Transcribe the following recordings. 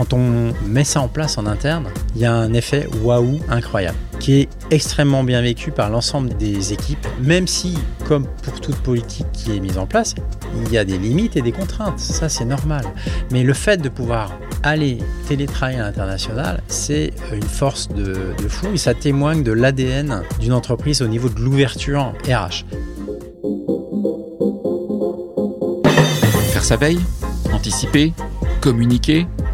quand on met ça en place en interne, il y a un effet waouh incroyable qui est extrêmement bien vécu par l'ensemble des équipes, même si, comme pour toute politique qui est mise en place, il y a des limites et des contraintes. Ça, c'est normal. Mais le fait de pouvoir aller télétravailler à l'international, c'est une force de, de fou et ça témoigne de l'ADN d'une entreprise au niveau de l'ouverture RH. Faire sa veille, anticiper, communiquer,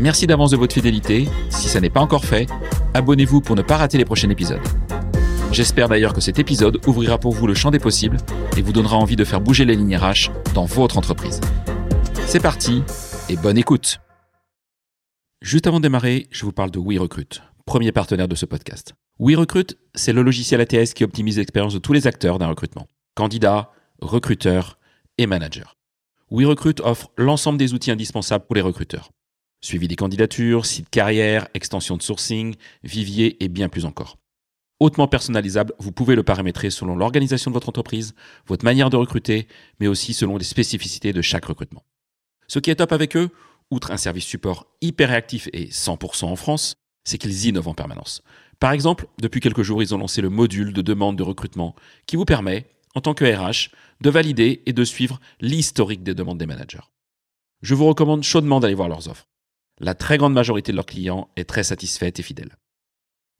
Merci d'avance de votre fidélité. Si ça n'est pas encore fait, abonnez-vous pour ne pas rater les prochains épisodes. J'espère d'ailleurs que cet épisode ouvrira pour vous le champ des possibles et vous donnera envie de faire bouger les lignes RH dans votre entreprise. C'est parti et bonne écoute. Juste avant de démarrer, je vous parle de WeRecruit, premier partenaire de ce podcast. WeRecruit, c'est le logiciel ATS qui optimise l'expérience de tous les acteurs d'un recrutement. Candidats, recruteurs et managers. WeRecruit offre l'ensemble des outils indispensables pour les recruteurs. Suivi des candidatures, site carrière, extension de sourcing, vivier et bien plus encore. Hautement personnalisable, vous pouvez le paramétrer selon l'organisation de votre entreprise, votre manière de recruter, mais aussi selon les spécificités de chaque recrutement. Ce qui est top avec eux, outre un service support hyper réactif et 100% en France, c'est qu'ils innovent en permanence. Par exemple, depuis quelques jours, ils ont lancé le module de demande de recrutement qui vous permet, en tant que RH, de valider et de suivre l'historique des demandes des managers. Je vous recommande chaudement d'aller voir leurs offres. La très grande majorité de leurs clients est très satisfaite et fidèle.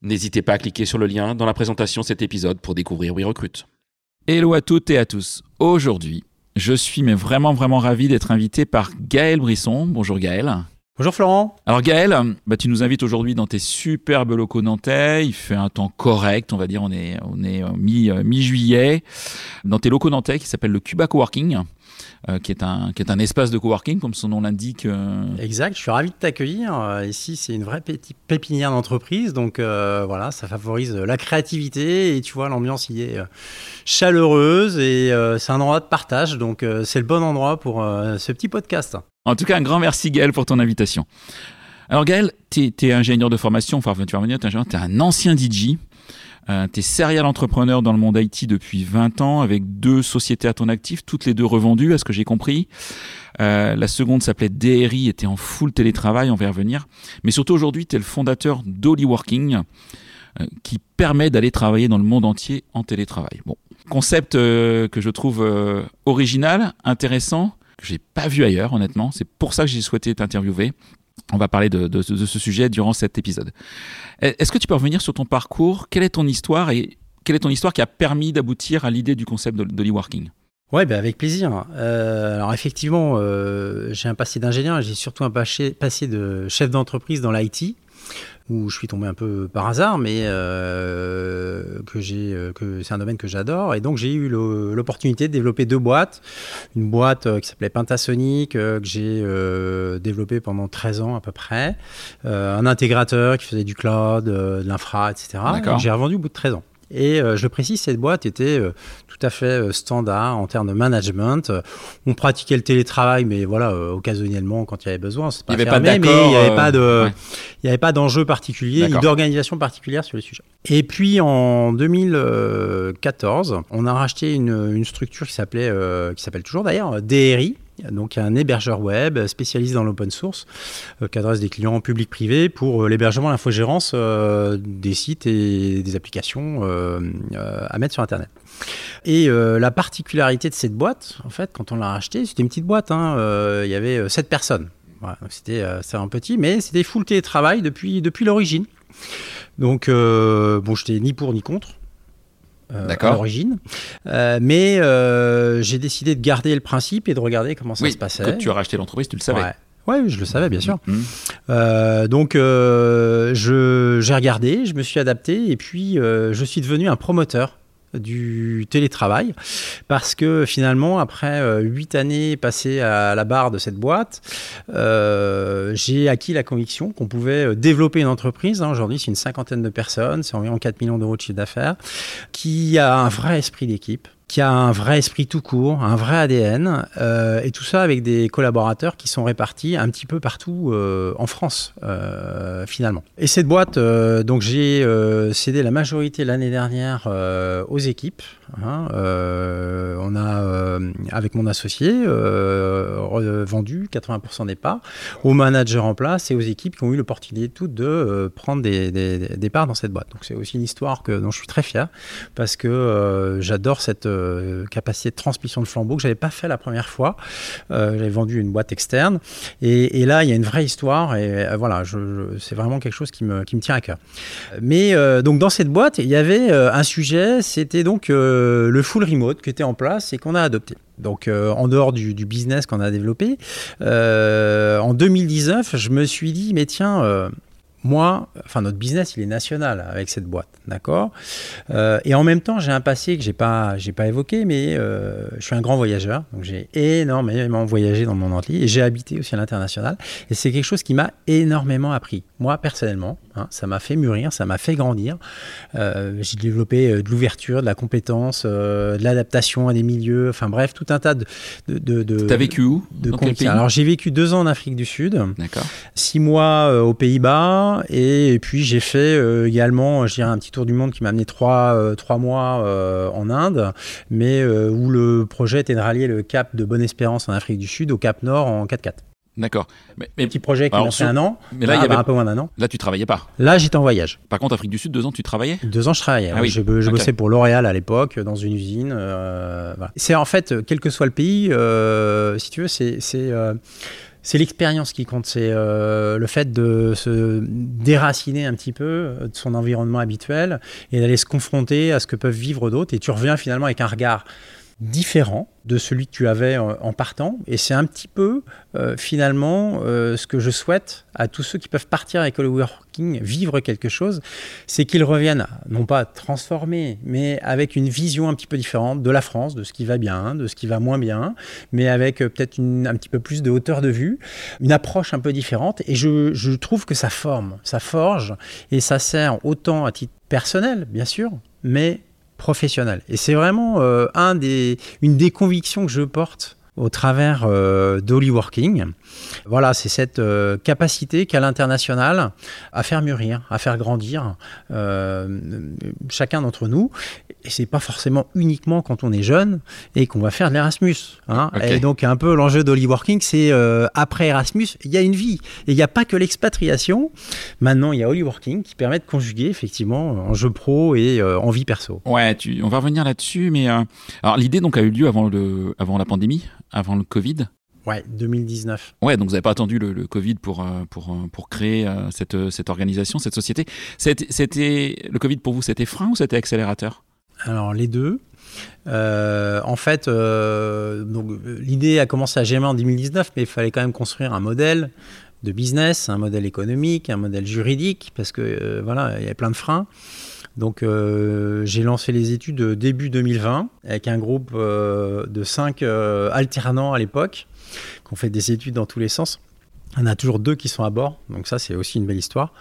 N'hésitez pas à cliquer sur le lien dans la présentation de cet épisode pour découvrir WeRecruit. Hello à toutes et à tous. Aujourd'hui, je suis mais vraiment vraiment ravi d'être invité par Gaël Brisson. Bonjour Gaël. Bonjour Florent. Alors Gaël, bah, tu nous invites aujourd'hui dans tes superbes locaux nantais. Il fait un temps correct, on va dire, on est, on est mi, mi-juillet. Dans tes locaux nantais qui s'appelle le Cuba Coworking. Euh, qui, est un, qui est un espace de coworking, comme son nom l'indique. Euh. Exact, je suis ravi de t'accueillir. Ici, c'est une vraie petite pépinière d'entreprise, donc euh, voilà, ça favorise la créativité et tu vois, l'ambiance y est chaleureuse et c'est un endroit de partage, donc c'est le bon endroit pour ce petit podcast. En tout cas, un grand merci Gaël pour ton invitation. Alors Gaël, tu es, ingénieur de formation, enfin tu vas revenir, tu es, un ancien DJ. Euh, tu es serial entrepreneur dans le monde IT depuis 20 ans avec deux sociétés à ton actif, toutes les deux revendues, à ce que j'ai compris. Euh, la seconde s'appelait DRI, était en full télétravail, on va y revenir. Mais surtout aujourd'hui, tu es le fondateur d'Holly Working, euh, qui permet d'aller travailler dans le monde entier en télétravail. Bon, concept que je trouve original, intéressant, que j'ai pas vu ailleurs, honnêtement. C'est pour ça que j'ai souhaité t'interviewer. On va parler de, ce sujet durant cet épisode. Est-ce que tu peux revenir sur ton parcours? Quelle est ton histoire et quelle est ton histoire qui a permis d'aboutir à l'idée du concept de, de working Ouais, ben avec plaisir. Euh, alors effectivement, euh, j'ai un passé d'ingénieur, j'ai surtout un passé de chef d'entreprise dans l'IT où je suis tombé un peu par hasard, mais euh, que j'ai, euh, que c'est un domaine que j'adore. Et donc j'ai eu l'opportunité de développer deux boîtes. Une boîte euh, qui s'appelait Pentasonic, que j'ai développée pendant 13 ans à peu près. un intégrateur qui faisait du cloud, de l'infra, etc. J'ai revendu au bout de 13 ans. Et je précise, cette boîte était tout à fait euh, standard en termes de management. Euh, on pratiquait le télétravail, mais voilà, euh, occasionnellement quand il y avait besoin. il n'y avait pas. Mais il n'y avait pas de, il y avait pas d'enjeu particulier, ni d'organisation particulière sur le sujet. Et puis en 2014, on a racheté une, une structure qui s'appelait, qui s'appelle toujours d'ailleurs DRI, donc un hébergeur web spécialisé dans l'open source qui adresse des clients publics privés pour l'hébergement, l'infogérance des sites et des applications à mettre sur Internet. Et euh, la particularité de cette boîte, en fait, quand on l'a rachetée, c'était une petite boîte. Hein, euh, il y avait 7 euh, personnes. Voilà, c'était un petit, mais c'était full télétravail depuis, depuis l'origine. Donc, bon, j'étais ni pour ni contre. à l'origine. mais j'ai décidé de garder le principe et de regarder comment ça se passait. Quand tu as racheté l'entreprise, tu le savais. Ouais. je le savais, bien sûr. Mm-hmm. donc, j'ai regardé, je me suis adapté et puis je suis devenu un promoteur du télétravail parce que finalement, après huit années passées à la barre de cette boîte, j'ai acquis la conviction qu'on pouvait développer une entreprise. Hein, aujourd'hui, c'est une cinquantaine de personnes, c'est environ 4 millions d'euros de chiffre d'affaires, qui a un vrai esprit d'équipe qui a un vrai esprit tout court, un vrai ADN, euh, et tout ça avec des collaborateurs qui sont répartis un petit peu partout euh, en France, euh, finalement. Et cette boîte, donc j'ai cédé la majorité l'année dernière aux équipes. Hein, on a, avec mon associé, vendu 80% des parts aux managers en place et aux équipes qui ont eu l'opportunité toutes de prendre des, parts dans cette boîte. Donc c'est aussi une histoire dont je suis très fier parce que j'adore cette euh, capacité de transmission de flambeau que j'avais pas fait la première fois. Euh, j'avais vendu une boîte externe. Et, là, il y a une vraie histoire. Et euh, voilà, c'est vraiment quelque chose qui me, qui me tient à cœur. Mais donc, dans cette boîte, il y avait un sujet, c'était donc le full remote qui était en place et qu'on a adopté. Donc, en dehors du, du business qu'on a développé, en 2019, je me suis dit, mais tiens, moi, enfin notre business, il est national avec cette boîte, d'accord? Euh, Et en même temps, j'ai un passé que j'ai pas, j'ai pas évoqué, mais euh, je suis un grand voyageur, donc j'ai énormément voyagé dans le monde entier et j'ai habité aussi à l'international. Et c'est quelque chose qui m'a énormément appris, moi personnellement. Hein, ça m'a fait mûrir, ça m'a fait grandir. Euh, j'ai développé de l'ouverture, de la compétence, de l'adaptation à des milieux, enfin bref, tout un tas de. de, de T'as vécu où? de Alors j'ai vécu deux ans en Afrique du Sud, d'accord. Six mois aux Pays-Bas et, puis j'ai fait euh, également, je dirais, un petit tour du monde qui m'a amené trois, euh, trois mois euh, en Inde, mais où le projet était de rallier le cap de Bonne-Espérance en Afrique du Sud au cap Nord en 4x4. D'accord. Mais, Petit projet qui a fait un an. Mais là, il y avait un peu moins d'un an. Là, tu travaillais pas. Là, j'étais en voyage. Par contre, Afrique du Sud, deux ans, tu travaillais? Deux ans, je travaillais. Ah oui. Je, bossais pour L'Oréal à l'époque, dans une usine. C'est en fait, quel que soit le pays, si tu veux, c'est c'est l'expérience qui compte, c'est euh, le fait de se déraciner un petit peu euh, de son environnement habituel et d'aller se confronter à ce que peuvent vivre d'autres. Et tu reviens finalement avec un regard différent de celui que tu avais en partant. Et c'est un petit peu euh, finalement euh, ce que je souhaite à tous ceux qui peuvent partir avec le working, vivre quelque chose, c'est qu'ils reviennent non pas transformés, mais avec une vision un petit peu différente de la France, de ce qui va bien, de ce qui va moins bien, mais avec euh, peut-être un petit peu plus de hauteur de vue, une approche un peu différente. Et je, je trouve que ça forme, ça forge, et ça sert autant à titre personnel, bien sûr, mais professionnel. Et c'est vraiment euh, un des, une des convictions que je porte au travers euh, Working. Voilà, c'est cette euh, capacité qu'a l'international à faire mûrir, à faire grandir euh, chacun d'entre nous. Et c'est pas forcément uniquement quand on est jeune et qu'on va faire de l'Erasmus. Hein. Et donc un peu l'enjeu Working, c'est euh, après Erasmus, il y a une vie. Et il n'y a pas que l'expatriation. Maintenant, il y a Working qui permet de conjuguer effectivement en jeu pro et en vie perso. Ouais, tu, on va revenir là-dessus. Mais alors l'idée donc a eu lieu avant, le, avant la pandémie, avant le Covid. Ouais, 2019. Ouais, donc vous n'avez pas attendu le, Covid pour, euh, pour, euh, pour créer euh, cette, cette organisation, cette société. C'était, le Covid pour vous, c'était frein ou c'était accélérateur? Alors, les deux. en fait, l'idée a commencé à germer en 2019, mais il fallait quand même construire un modèle de business, un modèle économique, un modèle juridique, parce que voilà, il y avait plein de freins. Donc j'ai lancé les études début 2020 avec un groupe de cinq alternants à l'époque qu'on fait des études dans tous les sens. On a toujours deux qui sont à bord, donc ça c'est aussi une belle histoire.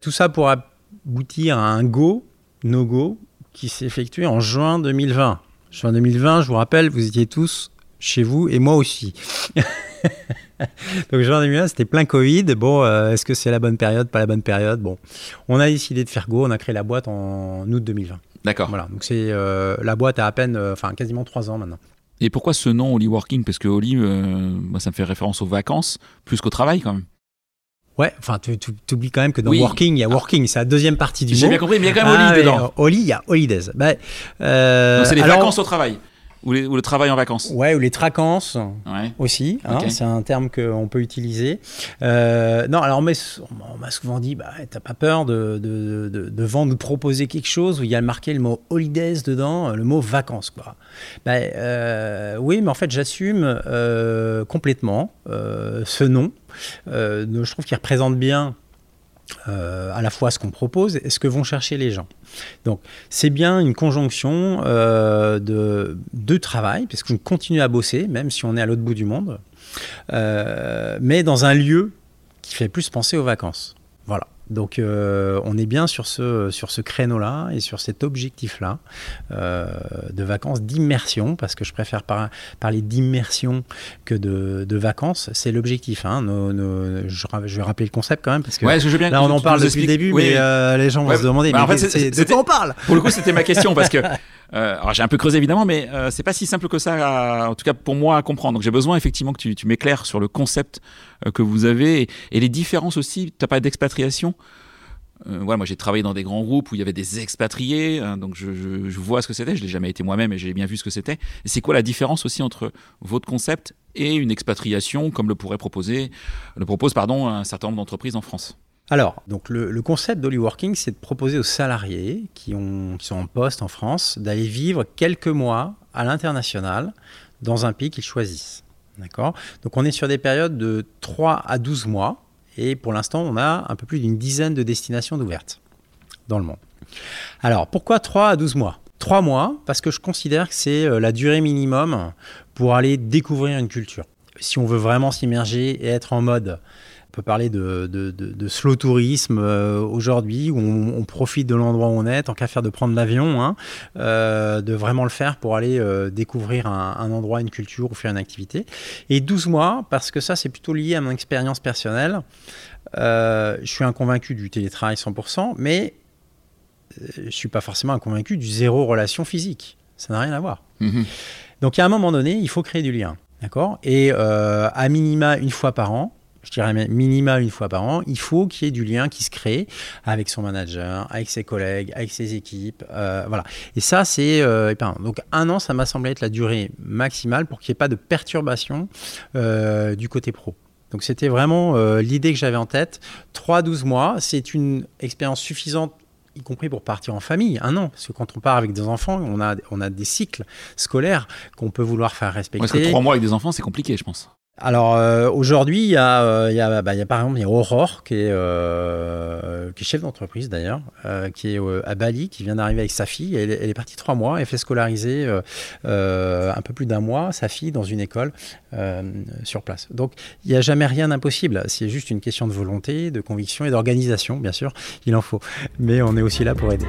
Tout ça pour aboutir à un go, no go, qui s'est effectué en juin 2020. Juin 2020, je vous rappelle, vous étiez tous chez vous et moi aussi. Donc juin 2020, c'était plein Covid. Bon, euh, est-ce que c'est la bonne période, pas la bonne période? Bon, on a décidé de faire go. On a créé la boîte en août 2020. D'accord. Voilà. Donc c'est euh, la boîte a à peine, euh, enfin quasiment trois ans maintenant. Et pourquoi ce nom Holly Working? Parce que Holly, euh, ça me fait référence aux vacances plus qu'au travail quand même. Ouais, enfin, tu, oublies quand même que dans Working, il y a Working, c'est la deuxième partie du mot. J'ai bien compris, mais il y a quand même ah, dedans. Holly, il y a Holidays. Bah, euh, c'est les vacances au travail. Ou, le travail en vacances. Ouais, ou les tracances aussi. Hein, C'est un terme qu'on peut utiliser. Euh, non, alors on m'a souvent dit, bah, t'as pas peur de, de, de, vendre, de proposer quelque chose où il y a marqué le mot holidays dedans, le mot vacances. Quoi. Bah, euh, oui, mais en fait, j'assume euh, complètement ce nom. je trouve qu'il représente bien euh, à la fois ce qu'on propose et ce que vont chercher les gens. Donc c'est bien une conjonction euh, de, travail, parce qu'on continue à bosser, même si on est à l'autre bout du monde, euh, mais dans un lieu qui fait plus penser aux vacances. Voilà. Donc euh, on est bien sur ce, sur ce créneau-là et sur cet objectif-là euh, de vacances d'immersion, parce que je préfère parler d'immersion que de, vacances. C'est l'objectif. Hein. je, vais rappeler le concept quand même, parce que, là on en parle depuis le début, mais euh, les gens vont se demander bah, mais de quoi on parle? Pour le coup c'était ma question, parce que alors j'ai un peu creusé évidemment, mais c'est pas si simple que ça, en tout cas pour moi à comprendre. Donc j'ai besoin effectivement que tu, m'éclaires sur le concept que vous avez et, et les différences aussi. Tu n'as pas d'expatriation? Euh, voilà, moi j'ai travaillé dans des grands groupes où il y avait des expatriés, hein, donc je, vois ce que c'était. Je l'ai jamais été moi-même et j'ai bien vu ce que c'était. C'est quoi la différence aussi entre votre concept et une expatriation comme le pourrait proposer, le propose pardon un certain nombre d'entreprises en France? Alors, donc le, concept Working, c'est de proposer aux salariés qui, ont, qui sont en poste en France d'aller vivre quelques mois à l'international dans un pays qu'ils choisissent. Donc on est sur des périodes de 3 à 12 mois et pour l'instant, on a un peu plus d'une dizaine de destinations ouvertes dans le monde. Alors, pourquoi 3 à 12 mois? 3 mois, parce que je considère que c'est euh, la durée minimum pour aller découvrir une culture. Si on veut vraiment s'immerger et être en mode peut parler de, slow tourisme euh, aujourd'hui, où on, profite de l'endroit où on est, tant qu'à faire de prendre l'avion, hein, euh, de vraiment le faire pour aller euh, découvrir un, endroit, une culture ou faire une activité. Et 12 mois, parce que ça, c'est plutôt lié à mon expérience personnelle. je suis un convaincu du télétravail 100%, mais je ne suis pas forcément un convaincu du zéro relation physique. Ça n'a rien à voir. Mm-hmm. Donc, à un moment donné, il faut créer du lien. D'accord? Et à minima une fois par an, je dirais minima une fois par an, il faut qu'il y ait du lien qui se crée avec son manager, avec ses collègues, avec ses équipes. Euh, voilà. Et ça, c'est. Euh, donc, un an, ça m'a semblé être la durée maximale pour qu'il n'y ait pas de perturbation euh, du côté pro. Donc, c'était vraiment l'idée que j'avais en tête. 3-12 mois, c'est une expérience suffisante y compris pour partir en famille, un an. Parce que quand on part avec des enfants, on a, on a des cycles scolaires qu'on peut vouloir faire respecter. Parce que trois mois avec des enfants, c'est compliqué, je pense. Alors euh, aujourd'hui, il y, a, euh, bah, il y a par exemple Aurore qui est, euh, qui est chef d'entreprise d'ailleurs, qui est à Bali, qui vient d'arriver avec sa fille. Elle, elle, est partie trois mois, elle fait scolariser un peu plus d'un mois sa fille dans une école sur place. Donc il n'y a jamais rien d'impossible. C'est juste une question de volonté, de conviction et d'organisation, bien sûr. Il en faut, mais on est aussi là pour aider.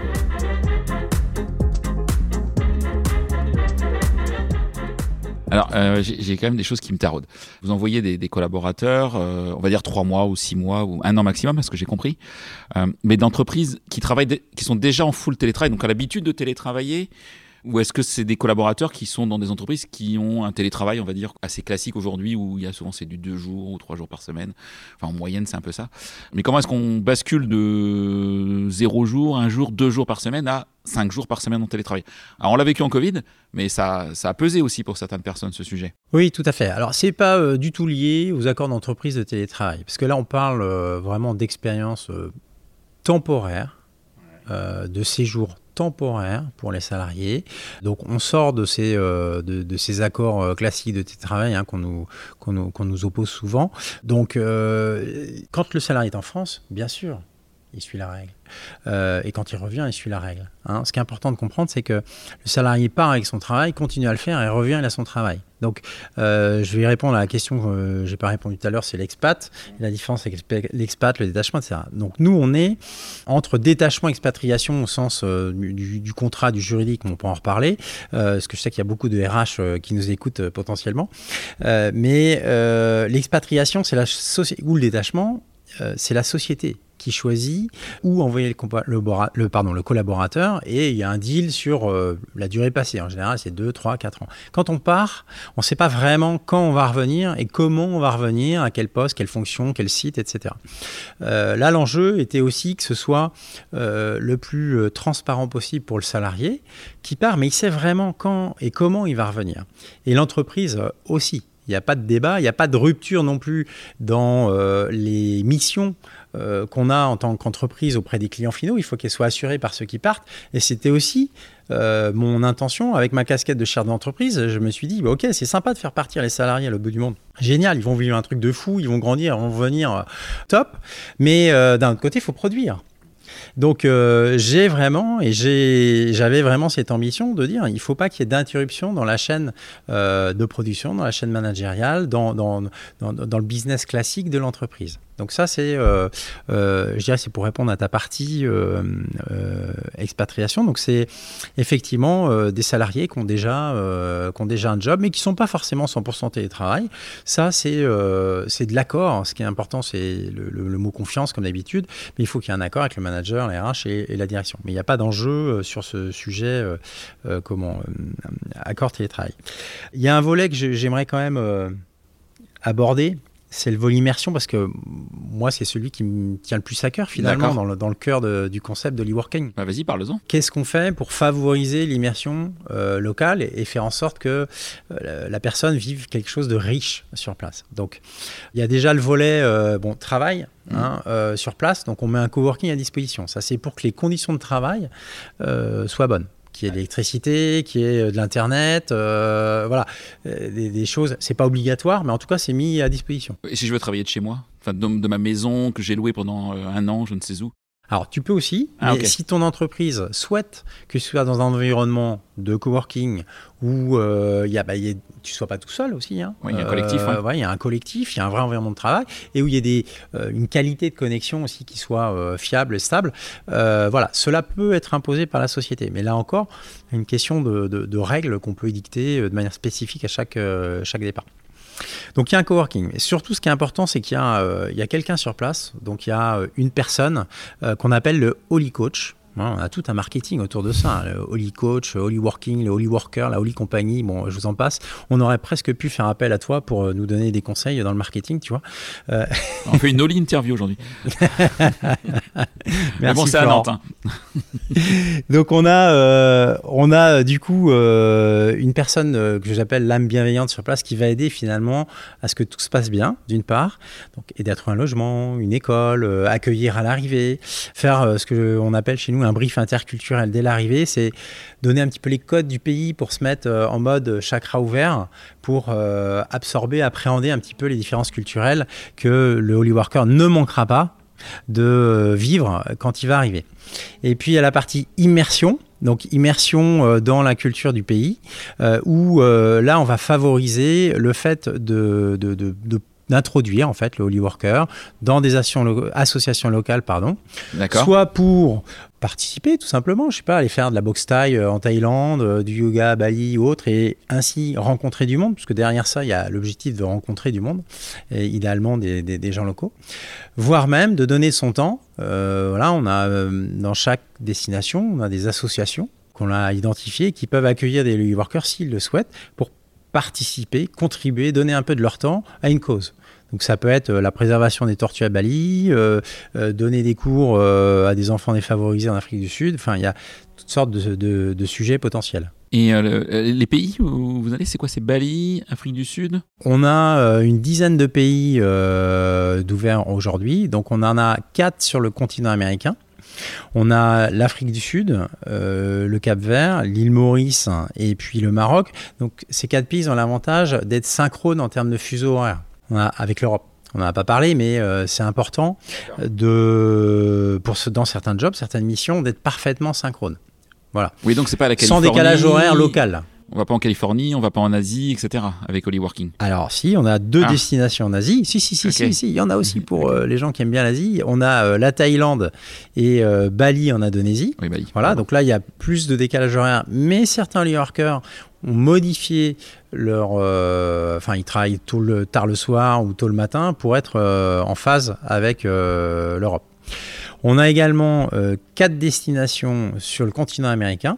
Alors, euh, j'ai quand même des choses qui me taraudent. Vous envoyez des, collaborateurs, euh, on va dire trois mois ou six mois ou un an maximum, à ce que j'ai compris, euh, mais d'entreprises qui travaillent, qui sont déjà en full télétravail, donc à l'habitude de télétravailler, ou est-ce que c'est des collaborateurs qui sont dans des entreprises qui ont un télétravail, on va dire, assez classique aujourd'hui, où il y a souvent c'est du deux jours ou trois jours par semaine. Enfin, en moyenne, c'est un peu ça. Mais comment est-ce qu'on bascule de zéro jour, un jour, deux jours par semaine à cinq jours par semaine en télétravail? Alors, on l'a vécu en Covid, mais ça, ça a pesé aussi pour certaines personnes, ce sujet. Oui, tout à fait. Alors, c'est pas euh, du tout lié aux accords d'entreprise de télétravail, parce que là, on parle euh, vraiment d'expérience euh, temporaire, de séjour temporaire pour les salariés. Donc on sort de ces, euh, accords euh, classiques de télétravail hein, qu'on nous, oppose souvent. Donc euh, quand le salarié est en France, bien sûr, il suit la règle. Euh, et quand il revient, il suit la règle. Hein. Ce qui est important de comprendre, c'est que le salarié part avec son travail, continue à le faire et revient, il a son travail. Donc, euh, je vais répondre à la question que je n'ai pas répondu tout à l'heure, c'est l'expat. La différence, c'est l'expat, le détachement, etc. Donc, nous, on est entre détachement, expatriation au sens euh, du, contrat, du juridique, on peut en reparler, parce que je sais qu'il y a beaucoup de RH qui nous écoutent potentiellement. mais l'expatriation, c'est la ou le détachement, c'est la société choisit où envoyer le, collaborateur et il y a un deal sur euh, la durée passée. En général, c'est 2, 3, 4 ans. Quand on part, on ne sait pas vraiment quand on va revenir et comment on va revenir, à quel poste, quelle fonction, quel site, etc. Euh, là, l'enjeu était aussi que ce soit euh, le plus transparent possible pour le salarié qui part, mais il sait vraiment quand et comment il va revenir. Et l'entreprise aussi Il n'y a pas de débat, il n'y a pas de rupture non plus dans les missions euh, qu'on a en tant qu'entreprise auprès des clients finaux. Il faut qu'elles soient assurées par ceux qui partent. Et c'était aussi euh, mon intention avec ma casquette de chef d'entreprise. Je me suis dit, bah, ok, c'est sympa de faire partir les salariés à l'autre bout du monde. Génial, ils vont vivre un truc de fou, ils vont grandir, ils vont venir top. Mais d'un autre côté, il faut produire. Donc euh, j'ai vraiment et j'avais vraiment cette ambition de dire il ne faut pas qu'il y ait d'interruption dans la chaîne euh, de production, dans la chaîne managériale, dans le business classique de l'entreprise. Donc ça, c'est, euh, euh, je dirais, c'est pour répondre à ta partie euh, expatriation. Donc c'est effectivement des salariés qui ont déjà, qui ont déjà un job, mais qui sont pas forcément 100% télétravail. Ça, c'est, c'est de l'accord. Ce qui est important, c'est le, mot confiance, comme d'habitude. Mais il faut qu'il y ait un accord avec le manager, les RH et, et la direction. Mais il n'y a pas d'enjeu sur ce sujet, comment, accord télétravail. Il y a un volet que j'aimerais quand même aborder c'est le vol immersion parce que moi, c'est celui qui me tient le plus à cœur finalement dans le, dans le, cœur du concept de l'e-working. Bah, vas-y, parle-en. Qu'est-ce qu'on fait pour favoriser l'immersion euh, locale et, faire en sorte que euh, la personne vive quelque chose de riche sur place? Donc, il y a déjà le volet euh, bon, travail. Mmh. Hein, sur place, donc on met un coworking à disposition. Ça, c'est pour que les conditions de travail soient bonnes qui est l'électricité, qui est euh, de l'internet, euh, voilà, euh, des, des choses. C'est pas obligatoire, mais en tout cas, c'est mis à disposition. Et si je veux travailler de chez moi, enfin de, ma maison que j'ai louée pendant un an, je ne sais où. Alors, tu peux aussi, ah, mais si ton entreprise souhaite que ce soit dans un environnement de coworking où euh, y a, bah, y tu ne sois pas tout seul aussi. Hein. il y a un collectif. il y a un collectif, il y a un vrai environnement de travail et où il y a des, euh, une qualité de connexion aussi qui soit euh, fiable et stable. Euh, voilà, cela peut être imposé par la société. Mais là encore, une question de, de, de règles qu'on peut édicter de manière spécifique à chaque, chaque départ. Donc il y a un coworking. Et surtout, ce qui est important, c'est qu'il y a, euh, quelqu'un sur place. Donc il y a euh, une personne euh, qu'on appelle le Holy Coach. Hein, on a tout un marketing autour de ça. Hein, le Holy Coach, le Holy Working, le Holy Worker, la Holy Company, bon, je vous en passe. On aurait presque pu faire appel à toi pour nous donner des conseils dans le marketing, tu vois. On fait une Holy Interview aujourd'hui. Mais bon, c'est à Nantes. Hein. Donc on a, euh, on a du coup euh, une personne euh, que j'appelle l'âme bienveillante sur place qui va aider finalement à ce que tout se passe bien, d'une part, donc aider à trouver un logement, une école, accueillir à l'arrivée, faire ce que on appelle chez nous un brief interculturel dès l'arrivée, c'est donner un petit peu les codes du pays pour se mettre en mode chakra ouvert, pour absorber, appréhender un petit peu les différences culturelles que le Holy Worker ne manquera pas de vivre quand il va arriver. Et puis il y a la partie immersion. Donc immersion euh, dans la culture du pays, euh, où euh, là on va favoriser le fait de, d'introduire en fait le Holy Worker dans des associations locales, pardon, soit pour participer tout simplement, je sais pas, aller faire de la boxe taille en Thaïlande, du yoga à Bali ou autre, et ainsi rencontrer du monde, puisque derrière ça, il y a l'objectif de rencontrer du monde, et idéalement des, des gens locaux, voire même de donner son temps euh, voilà, on a euh, dans chaque destination, on a des associations qu'on a identifiées qui peuvent accueillir des workers s'ils le souhaitent pour participer, contribuer, donner un peu de leur temps à une cause. Donc ça peut être euh, la préservation des tortues à Bali, donner des cours à des enfants défavorisés en Afrique du Sud. Enfin, il y a toutes sortes de sujets potentiels. Et euh, euh, les pays où vous allez, c'est quoi? C'est Bali, Afrique du Sud? On a euh, une dizaine de pays d'ouverts aujourd'hui. Donc on en a quatre sur le continent américain. On a l'Afrique du Sud, le Cap Vert, l'île Maurice et puis le Maroc. Donc ces quatre pays ont l'avantage d'être synchrones en termes de fuseau horaire avec l'Europe. On n'en a pas parlé, mais c'est important de, pour dans certains jobs, certaines missions, d'être parfaitement synchrone. Voilà. Oui, donc c'est pas la Californie. Sans décalage horaire local. On va pas en Californie, on va pas en Asie, etc. avec Holy Working. Alors si, on a deux ah. destinations en Asie. Si, si, si, si, si, il y en a aussi pour euh, les gens qui aiment bien l'Asie. On a euh, la Thaïlande et euh, Bali en Indonésie. Oui, Bali. Voilà, donc là il y a plus de décalage horaire, mais certains Workers ont modifié leur, enfin ils travaillent tôt le, tard le soir ou tôt le matin pour être en phase avec l'Europe. On a également quatre destinations sur le continent américain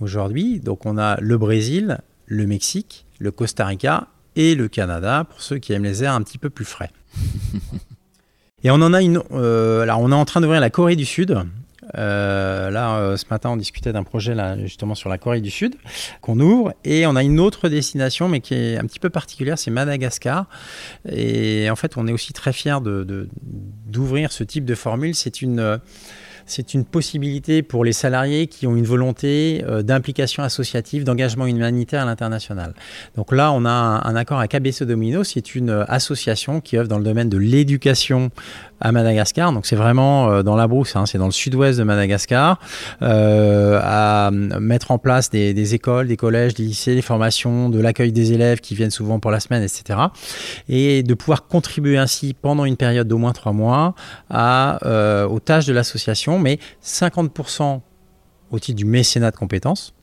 aujourd'hui. Donc on a le Brésil, le Mexique, le Costa Rica et le Canada pour ceux qui aiment les airs un petit peu plus frais. et on en a une. Euh, alors on est en train d'ouvrir la Corée du Sud. là, ce matin, on discutait d'un projet là, justement sur la Corée du Sud qu'on ouvre. Et on a une autre destination, mais qui est un petit peu particulière, c'est Madagascar. Et en fait, on est aussi très fiers d'ouvrir de, ce type de formule. C'est une c'est une possibilité pour les salariés qui ont une volonté euh, d'implication associative, d'engagement humanitaire à l'international. Donc là, on a un, accord avec ABC Domino, c'est une euh, association qui œuvre dans le domaine de l'éducation à Madagascar. Donc c'est vraiment euh, dans la brousse, hein, c'est dans le sud-ouest de Madagascar, à mettre en place des, écoles, des collèges, des lycées, des formations, de l'accueil des élèves qui viennent souvent pour la semaine, etc. Et de pouvoir contribuer ainsi pendant une période d'au moins trois mois à, aux tâches de l'association mais 50% au titre du mécénat de compétences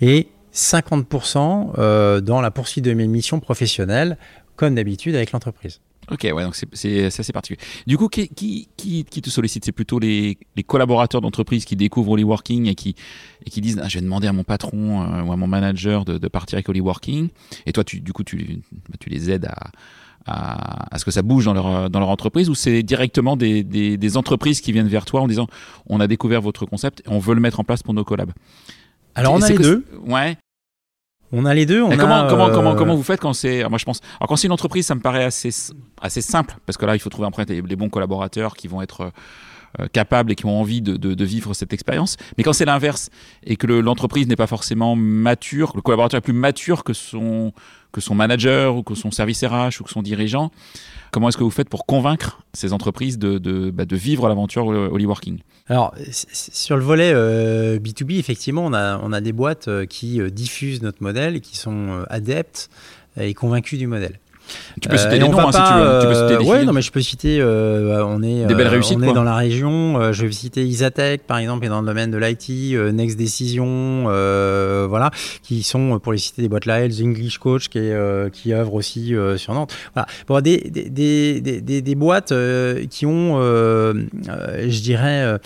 et 50% euh, dans la poursuite de mes missions professionnelles, comme d'habitude avec l'entreprise. Ok, ouais, donc c'est assez particulier. Du coup, qui, qui, te sollicite? C'est plutôt les, collaborateurs d'entreprise qui découvrent Working et qui, et qui disent ah, Je vais demander à mon patron euh, ou à mon manager de, partir avec Working. Et toi, tu, du coup, tu, bah, tu les aides à, à, ce que ça bouge dans leur, dans leur entreprise ou c'est directement des, des, entreprises qui viennent vers toi en disant on a découvert votre concept et on veut le mettre en place pour nos collabs? Alors on a les deux. Ouais. On a les deux. On comment, comment, comment, comment vous faites quand c'est. Moi, je pense. Alors, quand c'est une entreprise, ça me paraît assez, assez simple parce que là, il faut trouver après les, les bons collaborateurs qui vont être euh, capables et qui ont envie de, de, vivre cette expérience. Mais quand c'est l'inverse et que l'entreprise n'est pas forcément mature, le collaborateur est plus mature que son, que son manager ou que son service RH ou que son dirigeant, comment est-ce que vous faites pour convaincre ces entreprises de, bah, vivre l'aventure Working Alors, sur le volet B2B, euh, effectivement, on a, on a des boîtes euh, qui diffusent notre modèle qui sont adeptes et convaincus du modèle. Tu peux citer des noms hein, si tu veux. Tu peux citer des ouais, non, mais je peux citer. Euh, on est, des belles réussites, on est dans la région. Euh, je vais citer Isatech, par exemple, et dans le domaine de l'IT, euh, Next Decision, voilà, qui sont, pour les citer des boîtes là, The English Coach, qui, est, qui œuvre aussi sur Nantes. Voilà. Bon, des, des, des, des, boîtes qui ont, je dirais,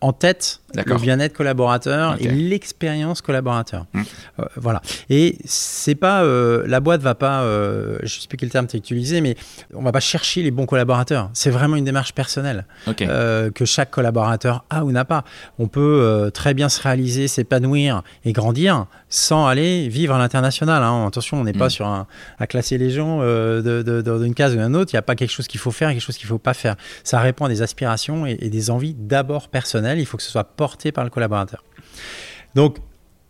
en tête le bien-être collaborateur et l'expérience collaborateur. Hum. voilà. Et c'est pas, la boîte va pas, je sais plus quel terme tu as utilisé, mais on va pas chercher les bons collaborateurs. C'est vraiment une démarche personnelle euh, que chaque collaborateur a ou n'a pas. On peut euh, très bien se réaliser, s'épanouir et grandir sans aller vivre à l'international. Hein. Attention, on n'est pas mm. sur un, à classer les gens euh, dans une case ou une autre. Il n'y a pas quelque chose qu'il faut faire, quelque chose qu'il ne faut pas faire. Ça répond à des aspirations et, et des envies d'abord personnelles. Il faut que ce soit porté par le collaborateur. Donc,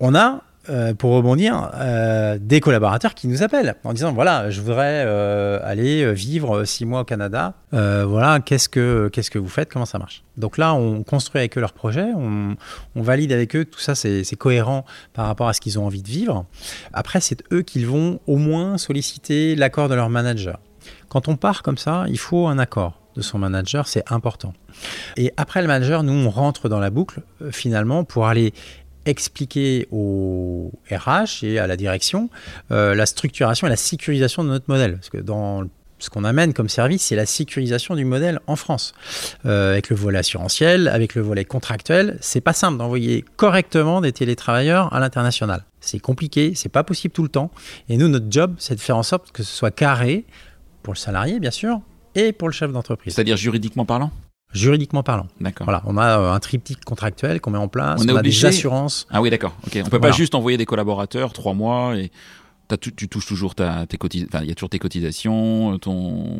on a euh, pour rebondir, euh, des collaborateurs qui nous appellent en disant voilà, je voudrais euh, aller vivre six mois au Canada. voilà, qu'est-ce que qu'est-ce que vous faites? Comment ça marche? Donc là, on construit avec eux leur projet, on, valide avec eux tout ça, c'est cohérent par rapport à ce qu'ils ont envie de vivre. Après, c'est eux qui vont au moins solliciter l'accord de leur manager. Quand on part comme ça, il faut un accord de son manager, c'est important. Et après le manager, nous, on rentre dans la boucle, finalement, pour aller expliquer au RH et à la direction euh, la structuration et la sécurisation de notre modèle. Parce que dans ce qu'on amène comme service, c'est la sécurisation du modèle en France. Euh, avec le volet assurantiel, avec le volet contractuel, c'est pas simple d'envoyer correctement des télétravailleurs à l'international. C'est compliqué, c'est pas possible tout le temps. Et nous, notre job, c'est de faire en sorte que ce soit carré pour le salarié, bien sûr, et pour le chef d'entreprise. C'est-à-dire juridiquement parlant? Juridiquement parlant. D'accord. Voilà, on a euh, un triptyque contractuel qu'on met en place, on, a des assurances. Ah oui, d'accord. Ok. On peut pas juste envoyer des collaborateurs trois mois et tu, tu, touches toujours ta, tes cotisations. Il y a toujours tes cotisations, ton.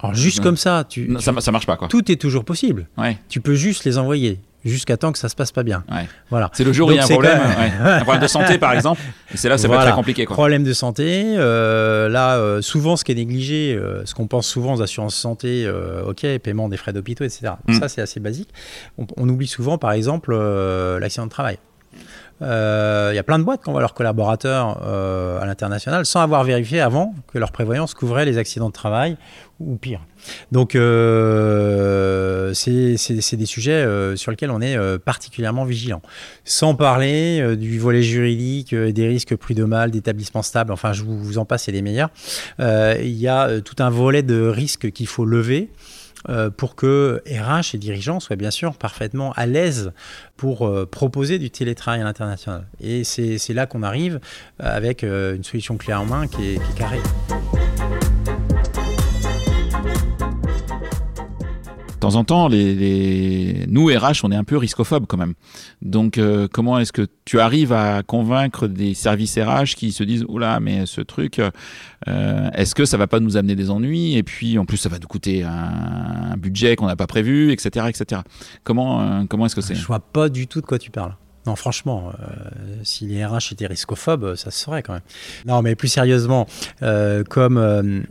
Alors juste comme ça, tu, ça, ça marche pas quoi. Tout est toujours possible. Ouais. Tu peux juste les envoyer jusqu'à temps que ça se passe pas bien. Voilà. C'est le jour où il y a un problème, un problème de santé par exemple, et c'est là ça va être très compliqué. Quoi. Problème de santé, euh, là euh, souvent ce qui est négligé, euh, ce qu'on pense souvent aux assurances santé, ok, paiement des frais d'hôpitaux, etc. Mm. Ça c'est assez basique. On, oublie souvent par exemple l'accident de travail. Il y a plein de boîtes qui envoient leurs collaborateurs à l'international sans avoir vérifié avant que leur prévoyance couvrait les accidents de travail ou pire. Donc, euh, c'est des sujets euh, sur lesquels on est euh, particulièrement vigilant. Sans parler du volet juridique, des risques prud'homal, d'établissements stables, enfin, je vous, en passe, c'est les meilleurs. Il y a tout un volet de risques qu'il faut lever. Pour que RH et dirigeants soient bien sûr parfaitement à l'aise pour proposer du télétravail à l'international. Et c'est là qu'on arrive avec une solution clé en main qui est, qui est carrée. Temps en temps, nous RH, on est un peu riscophobes quand même. Donc, euh, comment est-ce que tu arrives à convaincre des services RH qui se disent oula, mais ce truc, euh, est-ce que ça va pas nous amener des ennuis? Et puis, en plus, ça va nous coûter un, budget qu'on n'a pas prévu, etc., etc. Comment, euh, comment est-ce que c'est? Je vois pas du tout de quoi tu parles. Non, franchement, si les RH étaient riscophobes, ça se serait quand même. Non, mais plus sérieusement, comme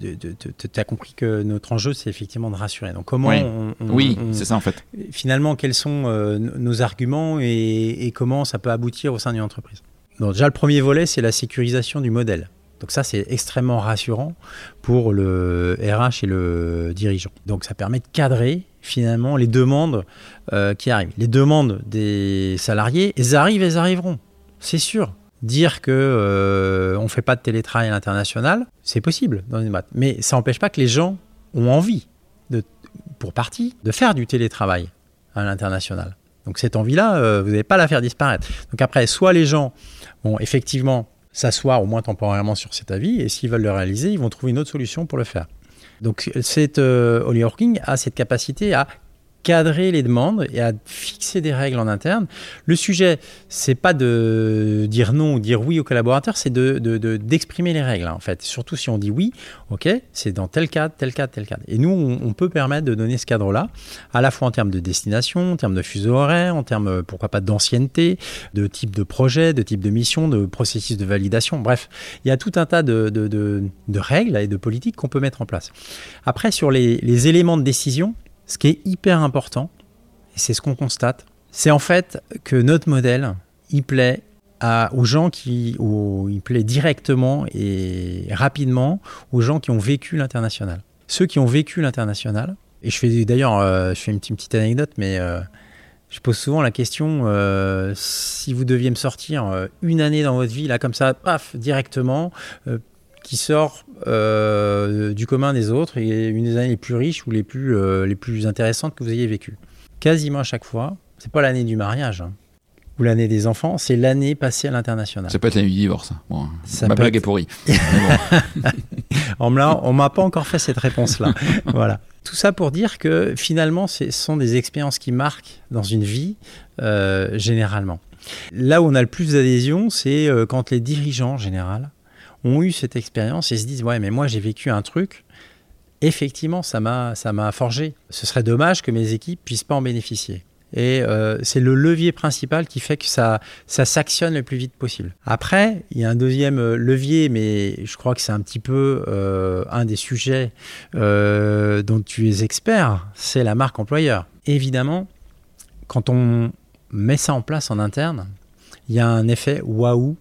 tu as compris que notre enjeu, c'est effectivement de rassurer. Donc, comment oui, c'est ça en fait. Finalement, quels sont euh, nos arguments et, comment ça peut aboutir au sein d'une entreprise? Donc, déjà, le premier volet, c'est la sécurisation du modèle. Donc ça, c'est extrêmement rassurant pour le RH et le dirigeant. Donc ça permet de cadrer finalement les demandes euh, qui arrivent. Les demandes des salariés, elles arrivent, elles arriveront. C'est sûr dire que euh, fait pas de télétravail à l'international, c'est possible dans une boîte. Mais ça n'empêche pas que les gens ont envie, de, pour partie, de faire du télétravail à l'international. Donc cette envie-là, euh, vous n'allez pas la faire disparaître. Donc après, soit les gens vont effectivement s'asseoir au moins temporairement sur cet avis, et s'ils veulent le réaliser, ils vont trouver une autre solution pour le faire. Donc cette Holly a cette capacité à cadrer les demandes et à fixer des règles en interne. Le sujet, c'est pas de dire non ou dire oui aux collaborateurs, c'est de, d'exprimer les règles en fait. Surtout si on dit oui, ok, c'est dans tel cadre, tel cadre, tel cadre. Et nous, on, peut permettre de donner ce cadre-là, à la fois en termes de destination, en termes de fuseau horaire, en termes, pourquoi pas, d'ancienneté, de type de projet, de type de mission, de processus de validation. Bref, il y a tout un tas de, de règles et de politiques qu'on peut mettre en place. Après, sur les éléments de décision, ce qui est hyper important, et c'est ce qu'on constate, c'est en fait que notre modèle, il plaît aux gens qui, plaît directement et rapidement aux gens qui ont vécu l'international. Ceux qui ont vécu l'international, et je fais d'ailleurs, euh, je fais une petite, anecdote, mais euh, je pose souvent la question euh, si vous deviez me sortir une année dans votre vie, là comme ça, paf, directement, qui sort euh, du commun des autres et une des années les plus riches ou les plus, euh, les plus intéressantes que vous ayez vécues. Quasiment à chaque fois, c'est pas l'année du mariage hein, ou l'année des enfants, c'est l'année passée à l'international. Ça peut être l'année du divorce. Hein. Bon, ma blague est pourrie. on ne m'a pas encore fait cette réponse-là. voilà. Tout ça pour dire que finalement, ce sont des expériences qui marquent dans une vie euh, généralement. Là où on a le plus d'adhésion, c'est quand les dirigeants en général ont eu cette expérience et se disent ouais mais moi j'ai vécu un truc effectivement ça m'a ça m'a forgé ce serait dommage que mes équipes puissent pas en bénéficier et euh, c'est le levier principal qui fait que ça, ça s'actionne le plus vite possible. Après, il y a un deuxième euh, levier, mais je crois que c'est un petit peu euh, un des sujets dont tu es expert, c'est la marque employeur. Évidemment, quand on met ça en place en interne, il y a un effet waouh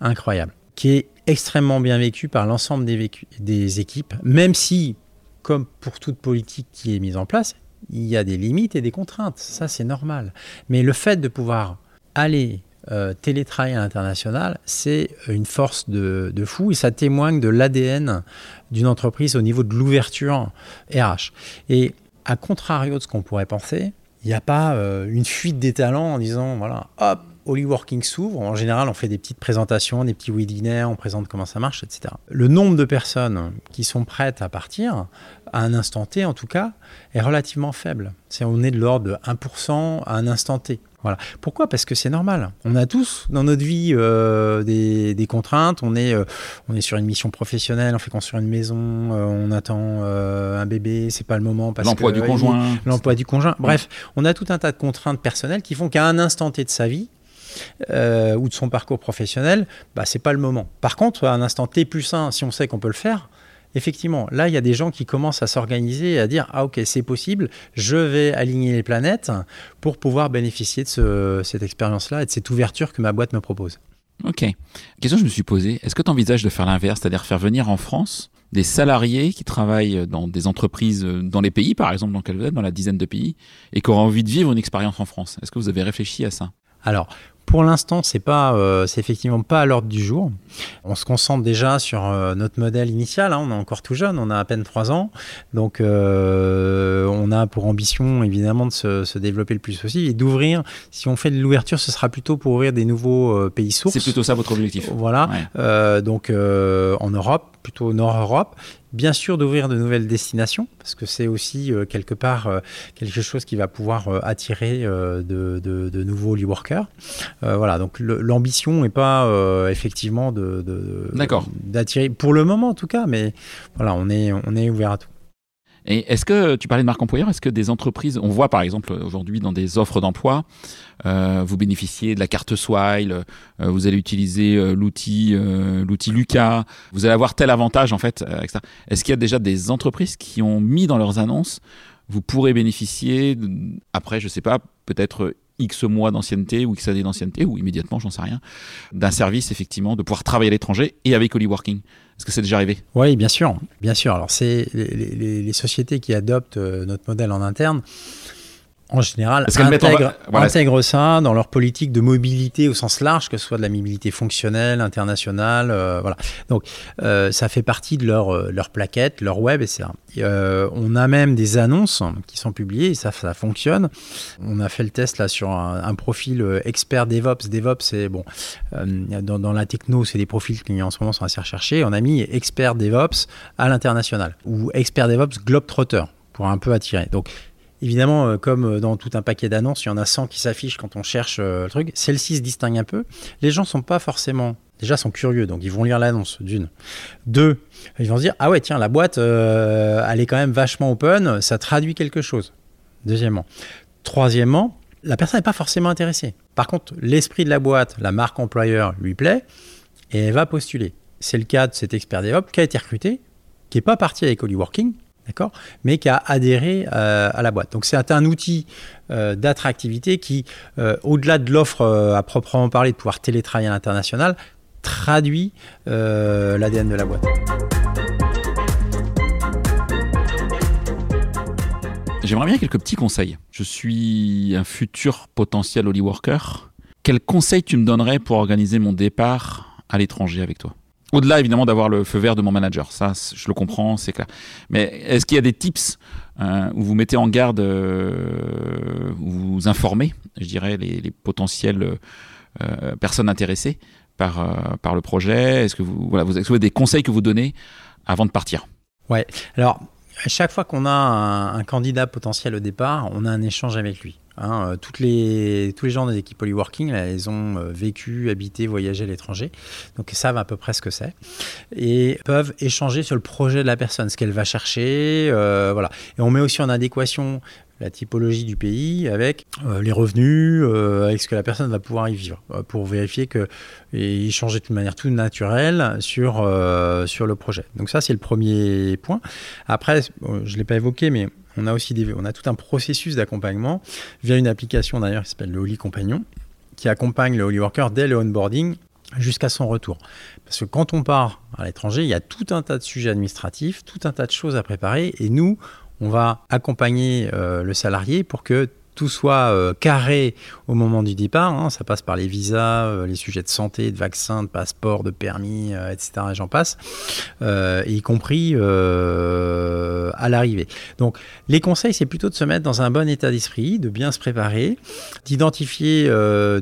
incroyable, qui est extrêmement bien vécu par l'ensemble des, équipes, même si, comme pour toute politique qui est mise en place, il y a des limites et des contraintes. Ça, c'est normal. Mais le fait de pouvoir aller euh, à l'international, c'est une force de, de, fou et ça témoigne de l'ADN d'une entreprise au niveau de l'ouverture RH. Et à contrario de ce qu'on pourrait penser, il n'y a pas euh, une fuite des talents en disant, voilà, hop, Working s'ouvre. En général, on fait des petites présentations, des petits webinaires, on présente comment ça marche, etc. Le nombre de personnes qui sont prêtes à partir, à un instant T en tout cas, est relativement faible. C'est, on est de l'ordre de 1% à un instant T. Voilà. Pourquoi? Parce que c'est normal. On a tous dans notre vie euh, des, contraintes. On est, euh, on est sur une mission professionnelle, on fait construire une maison, euh, on attend un bébé, c'est pas le moment. L'emploi du conjoint. L'emploi du conjoint. Bref, on a tout un tas de contraintes personnelles qui font qu'à un instant T de sa vie, euh, ou de son parcours professionnel, bah, c'est pas le moment. Par contre, à un instant T plus 1, si on sait qu'on peut le faire, effectivement, là, il y a des gens qui commencent à s'organiser et à dire Ah, ok, c'est possible, je vais aligner les planètes pour pouvoir bénéficier de cette expérience-là et de cette ouverture que ma boîte me propose. Ok. Question que je me suis posée est-ce que tu envisages de faire l'inverse, c'est-à-dire faire venir en France des salariés qui travaillent dans des entreprises dans les pays, par exemple, dans vous êtes, dans la dizaine de pays, et qui auraient envie de vivre une expérience en France? Est-ce que vous avez réfléchi à ça? Alors, pour l'instant, c'est pas, euh, c'est effectivement pas à l'ordre du jour. On se concentre déjà sur euh, notre modèle initial. Hein. on est encore tout jeune, on a à peine 3 ans, donc euh, on a pour ambition évidemment de se, développer le plus possible et d'ouvrir. Si on fait de l'ouverture, ce sera plutôt pour ouvrir des nouveaux pays sources. C'est plutôt ça votre objectif. Voilà. donc en Europe, plutôt Nord-Europe, bien sûr d'ouvrir de nouvelles destinations, parce que c'est aussi euh, quelque part euh, quelque chose qui va pouvoir euh, attirer de, nouveaux Holy workers. voilà, donc l'ambition n'est pas effectivement de, d'attirer, pour le moment en tout cas, mais voilà, on est, on est ouvert à tout. Et est-ce que tu parlais de marque employeur Est-ce que des entreprises, on voit par exemple aujourd'hui dans des offres d'emploi, euh, vous bénéficiez de la carte Swile, euh, vous allez utiliser euh, l'outil l'outil Lucas, vous allez avoir tel avantage en fait. Est-ce qu'il y a déjà des entreprises qui ont mis dans leurs annonces vous pourrez bénéficier après, je sais pas, peut-être X mois d'ancienneté ou X années d'ancienneté, ou immédiatement, j'en sais rien, d'un service, effectivement, de pouvoir travailler à l'étranger et avec Working. Est-ce que c'est déjà arrivé? Oui, bien sûr. Bien sûr. Alors, c'est les, sociétés qui adoptent euh, notre modèle en interne en général, intègrent, ça dans leur politique de mobilité au sens large, que ce soit de la mobilité fonctionnelle, internationale, euh, voilà. Donc, euh, ça fait partie de leur, euh, leur plaquette, leur web, etc. on a même des annonces qui sont publiées, et ça, ça fonctionne. On a fait le test là sur un, profil expert DevOps. DevOps, c'est bon, dans, dans, la techno, c'est des profils qui en ce moment sont assez recherchés. On a mis expert DevOps à l'international ou expert DevOps Globetrotter pour un peu attirer. Donc, Évidemment, euh, comme euh, dans tout un paquet d'annonces, il y en a 100 qui s'affichent quand on cherche euh, le truc. Celle-ci se distingue un peu. Les gens sont pas forcément déjà sont curieux, donc ils vont lire l'annonce, d'une. Deux, ils vont se dire, ah ouais, tiens, la boîte, elle est quand même vachement open, ça traduit quelque chose. Deuxièmement. Troisièmement, la personne n'est pas forcément intéressée. Par contre, l'esprit de la boîte, la marque employeur lui plaît, et elle va postuler. C'est le cas de cet expert DevOps qui a été recruté, qui n'est pas parti avec Working d'accord, mais qui a adhéré euh, à la boîte. Donc c'est un outil euh, d'attractivité qui, euh, au-delà de l'offre à proprement parler de pouvoir télétravailler à l'international, traduit l'ADN de la boîte. J'aimerais bien quelques petits conseils. Je suis un futur potentiel Holy Worker. Quels conseils tu me donnerais pour organiser mon départ à l'étranger avec toi? Au-delà évidemment d'avoir le feu vert de mon manager, ça je le comprends, c'est clair. Mais est-ce qu'il y a des tips euh, où vous mettez en garde, euh, où vous informez, je dirais, les, potentielles euh, personnes intéressées par, par le projet? Est-ce que vous, voilà, avez des conseils que vous donnez avant de partir? Ouais. Alors à chaque fois qu'on a un, candidat potentiel au départ, on a un échange avec lui. Hein. Euh, tous les gens des équipes polyworking, là, ils ont euh, vécu, habité, voyagé à l'étranger. Donc ils savent à peu près ce que c'est. Et peuvent échanger sur le projet de la personne, ce qu'elle va chercher. Euh, voilà. Et on met aussi en adéquation la typologie du pays avec les revenus, avec ce que la personne va pouvoir y vivre, pour vérifier qu'il change de manière tout naturelle sur, sur le projet. Donc ça, c'est le premier point. Après, je ne l'ai pas évoqué, mais on a aussi des, on a tout un processus d'accompagnement via une application d'ailleurs qui s'appelle le Holy Compagnon, qui accompagne le Holy Worker dès le onboarding jusqu'à son retour. Parce que quand on part à l'étranger, il y a tout un tas de sujets administratifs, tout un tas de choses à préparer, et nous, on va accompagner euh, le salarié pour que tout soit euh, carré au moment du départ. Hein. Ça passe par les visas, euh, les sujets de santé, de vaccins, de passeports, de permis, etc. Et j'en passe, y compris à l'arrivée. Donc, les conseils, c'est plutôt de se mettre dans un bon état d'esprit, de bien se préparer, d'identifier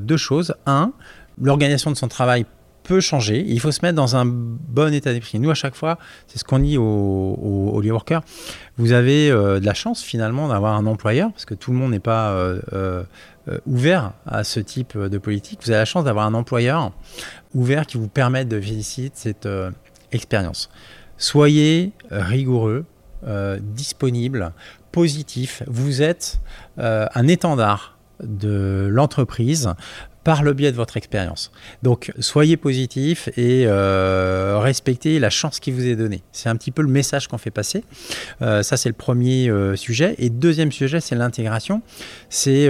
deux choses. Un, l'organisation de son travail peut changer. Il faut se mettre dans un bon état d'esprit. Nous, à chaque fois, c'est ce qu'on dit aux, aux, workers. Vous avez euh, de la chance finalement d'avoir un employeur, parce que tout le monde n'est pas euh, euh, ouvert à ce type de politique. Vous avez la chance d'avoir un employeur ouvert qui vous permette de visiter cette expérience. Soyez rigoureux, disponible, positif. Vous êtes un étendard de l'entreprise par le biais de votre expérience. Donc soyez positif et euh, respectez la chance qui vous est donnée. C'est un petit peu le message qu'on fait passer. Euh, ça c'est le premier euh, sujet. Et deuxième sujet c'est l'intégration. C'est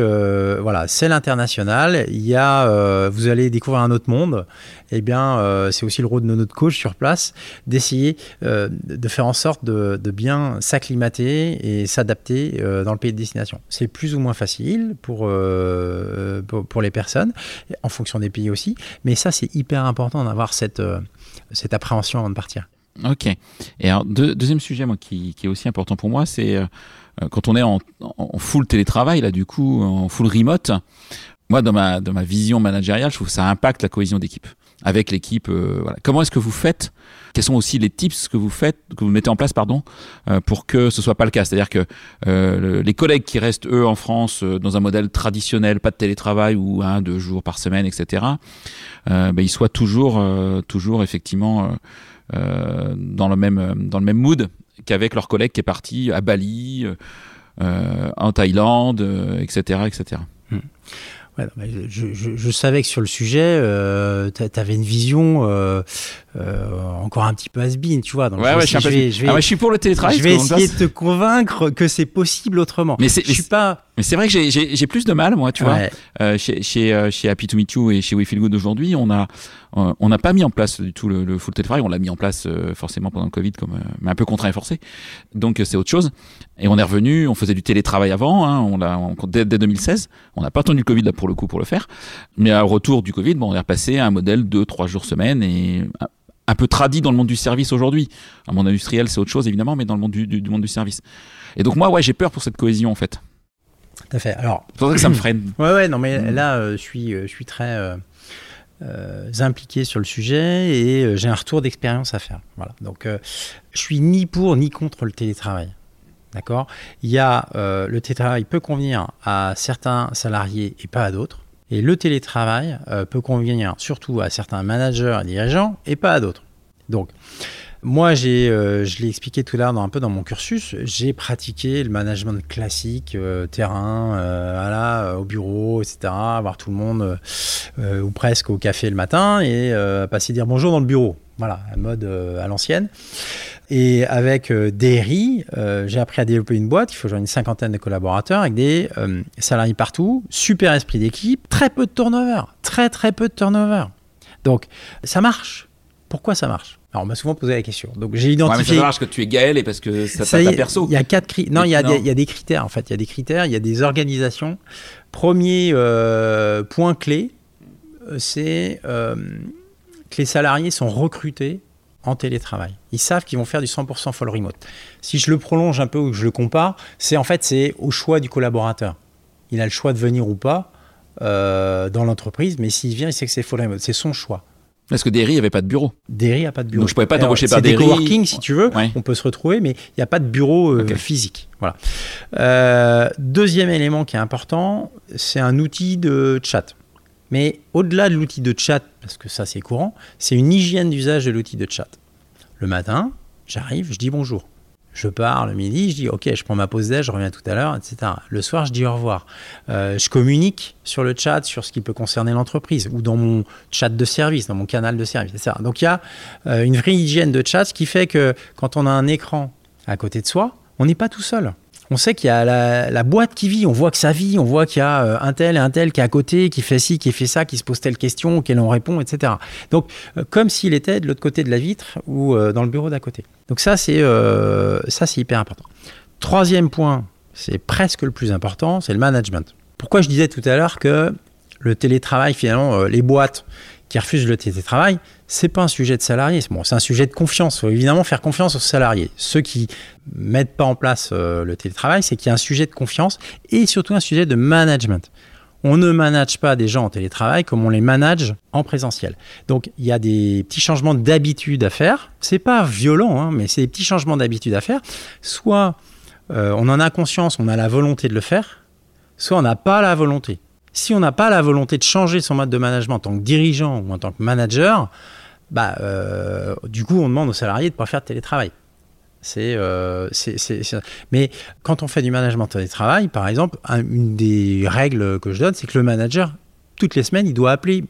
voilà, c'est l'international. Il y a, vous allez découvrir un autre monde. Eh bien, c'est aussi le rôle de notre coach sur place d'essayer de faire en sorte de, de bien s'acclimater et s'adapter dans le pays de destination. C'est plus ou moins facile pour, pour, pour les personnes en fonction des pays aussi. Mais ça, c'est hyper important d'avoir cette, euh, cette appréhension avant de partir. Ok. Et alors, deuxième sujet moi, qui, est aussi important pour moi, c'est euh, quand on est en, full télétravail, là, du coup, en full remote. Moi, dans ma, dans ma vision managériale, je trouve que ça impacte la cohésion d'équipe. Avec l'équipe. voilà. Comment est-ce que vous faites quels sont aussi les tips que vous faites, que vous mettez en place, pardon, euh, pour que ce soit pas le cas? C'est-à-dire que euh, les collègues qui restent eux en France euh, dans un modèle traditionnel, pas de télétravail ou un deux jours par semaine, etc. Ben, ils soient toujours, toujours effectivement dans le même dans le même mood qu'avec leur collègue qui est parti à Bali, en Thaïlande, etc., etc. je, savais que sur le sujet, euh, tu avais une vision euh, encore un petit peu has tu vois. Donc ouais, je, suis je, suis pour le télétravail. Je vais essayer de te convaincre que c'est possible autrement. Mais je suis pas. Mais c'est vrai que j'ai plus de mal, moi, tu vois. chez, chez, chez, Happy to Meet You et chez We Feel Good aujourd'hui, on a on n'a pas mis en place du tout le, full télétravail. On l'a mis en place forcément pendant le Covid, comme, mais un peu contraint et forcé. Donc c'est autre chose. Et on est revenu. On faisait du télétravail avant. Hein, on l'a dès, dès, 2016. On n'a pas attendu le Covid là pour le coup pour le faire. Mais au retour du Covid, bon, on est repassé à un modèle de trois jours semaine et un peu tradit dans le monde du service aujourd'hui. Un monde industriel, c'est autre chose évidemment, mais dans le monde du, monde du service. Et donc moi, ouais, j'ai peur pour cette cohésion en fait. Tout à fait. Alors, c'est pour ça que ça me freine. ouais, ouais, non, mais là, euh, je suis, euh, je suis très euh, impliqué sur le sujet et j'ai un retour d'expérience à faire. Voilà. Donc, je suis ni pour ni contre le télétravail. D'accord? Il y a le télétravail peut convenir à certains salariés et pas à d'autres. Et le télétravail euh, peut convenir surtout à certains managers et dirigeants et pas à d'autres. Donc, moi, j'ai, euh, je l'ai expliqué tout à l'heure un peu dans mon cursus, j'ai pratiqué le management classique, euh, terrain, voilà, au bureau, etc., voir tout le monde, ou presque au café le matin, et passer dire bonjour dans le bureau. Voilà, mode à l'ancienne. Et avec euh, Derry, euh, j'ai appris à développer une boîte. Il faut jouer une cinquantaine de collaborateurs avec des euh, salariés partout, super esprit d'équipe, très peu de turnover, très très peu de turnover. Donc ça marche. Pourquoi ça marche? Alors, on m'a souvent posé la question. Donc, j'ai identifié. Ouais, mais ça marche que tu es Gaël et parce que ça, ça ta perso. Il y a quatre critères. Non, il y, a Des, il y a des critères en fait. Il y a des critères, il y a des organisations. Premier point clé, c'est que les salariés sont recrutés en télétravail. Ils savent qu'ils vont faire du 100% full remote. Si je le prolonge un peu ou que je le compare, c'est en fait c'est au choix du collaborateur. Il a le choix de venir ou pas euh, dans l'entreprise, mais s'il vient, il sait que c'est full remote. C'est son choix. Parce que Derry n'avait pas de bureau. Derry n'a pas de bureau. Donc je ne pouvais pas t'embaucher par Derry. C'est des coworking si tu veux. On peut se retrouver, mais il n'y a pas de bureau euh, physique. Voilà. Euh, deuxième élément qui est important, c'est un outil de chat. Mais au-delà de l'outil de chat, parce que ça c'est courant, c'est une hygiène d'usage de l'outil de chat. Le matin, j'arrive, je dis bonjour. Je pars le midi, je dis ok, je prends ma pause déj, je reviens tout à l'heure, etc. Le soir, je dis au revoir. Euh, je communique sur le chat, sur ce qui peut concerner l'entreprise, ou dans mon chat de service, dans mon canal de service, etc. Donc il y a euh, une vraie hygiène de chat, ce qui fait que quand on a un écran à côté de soi, on n'est pas tout seul on sait qu'il y a la, boîte qui vit, on voit que ça vit, on voit qu'il y a euh, un tel et un tel qui est à côté, qui fait ci, qui fait ça, qui se pose telle question, auquel on répond, etc. Donc, euh, comme s'il était de l'autre côté de la vitre ou euh, dans le bureau d'à côté. Donc ça, c'est ça, c'est hyper important. Troisième point, c'est presque le plus important, c'est le management. Pourquoi je disais tout à l'heure que le télétravail, finalement, les boîtes qui refusent le télétravail, c'est pas un sujet de salarié, bon, c'est un sujet de confiance. Il faut évidemment faire confiance aux salariés. Ceux qui mettent pas en place euh, le télétravail, c'est qu'il y a un sujet de confiance et surtout un sujet de management. On ne manage pas des gens en télétravail comme on les manage en présentiel. Donc il y a des petits changements d'habitude à faire. C'est pas violent, hein, mais c'est des petits changements d'habitude à faire. Soit euh, on en a conscience, on a la volonté de le faire, soit on n'a pas la volonté. Si on n'a pas la volonté de changer son mode de management en tant que dirigeant ou en tant que manager, bah, euh, du coup, on demande aux salariés de ne pas faire de télétravail. Euh, c'est, Mais quand on fait du management télétravail, par exemple, une des règles que je donne, c'est que le manager, toutes les semaines, il doit appeler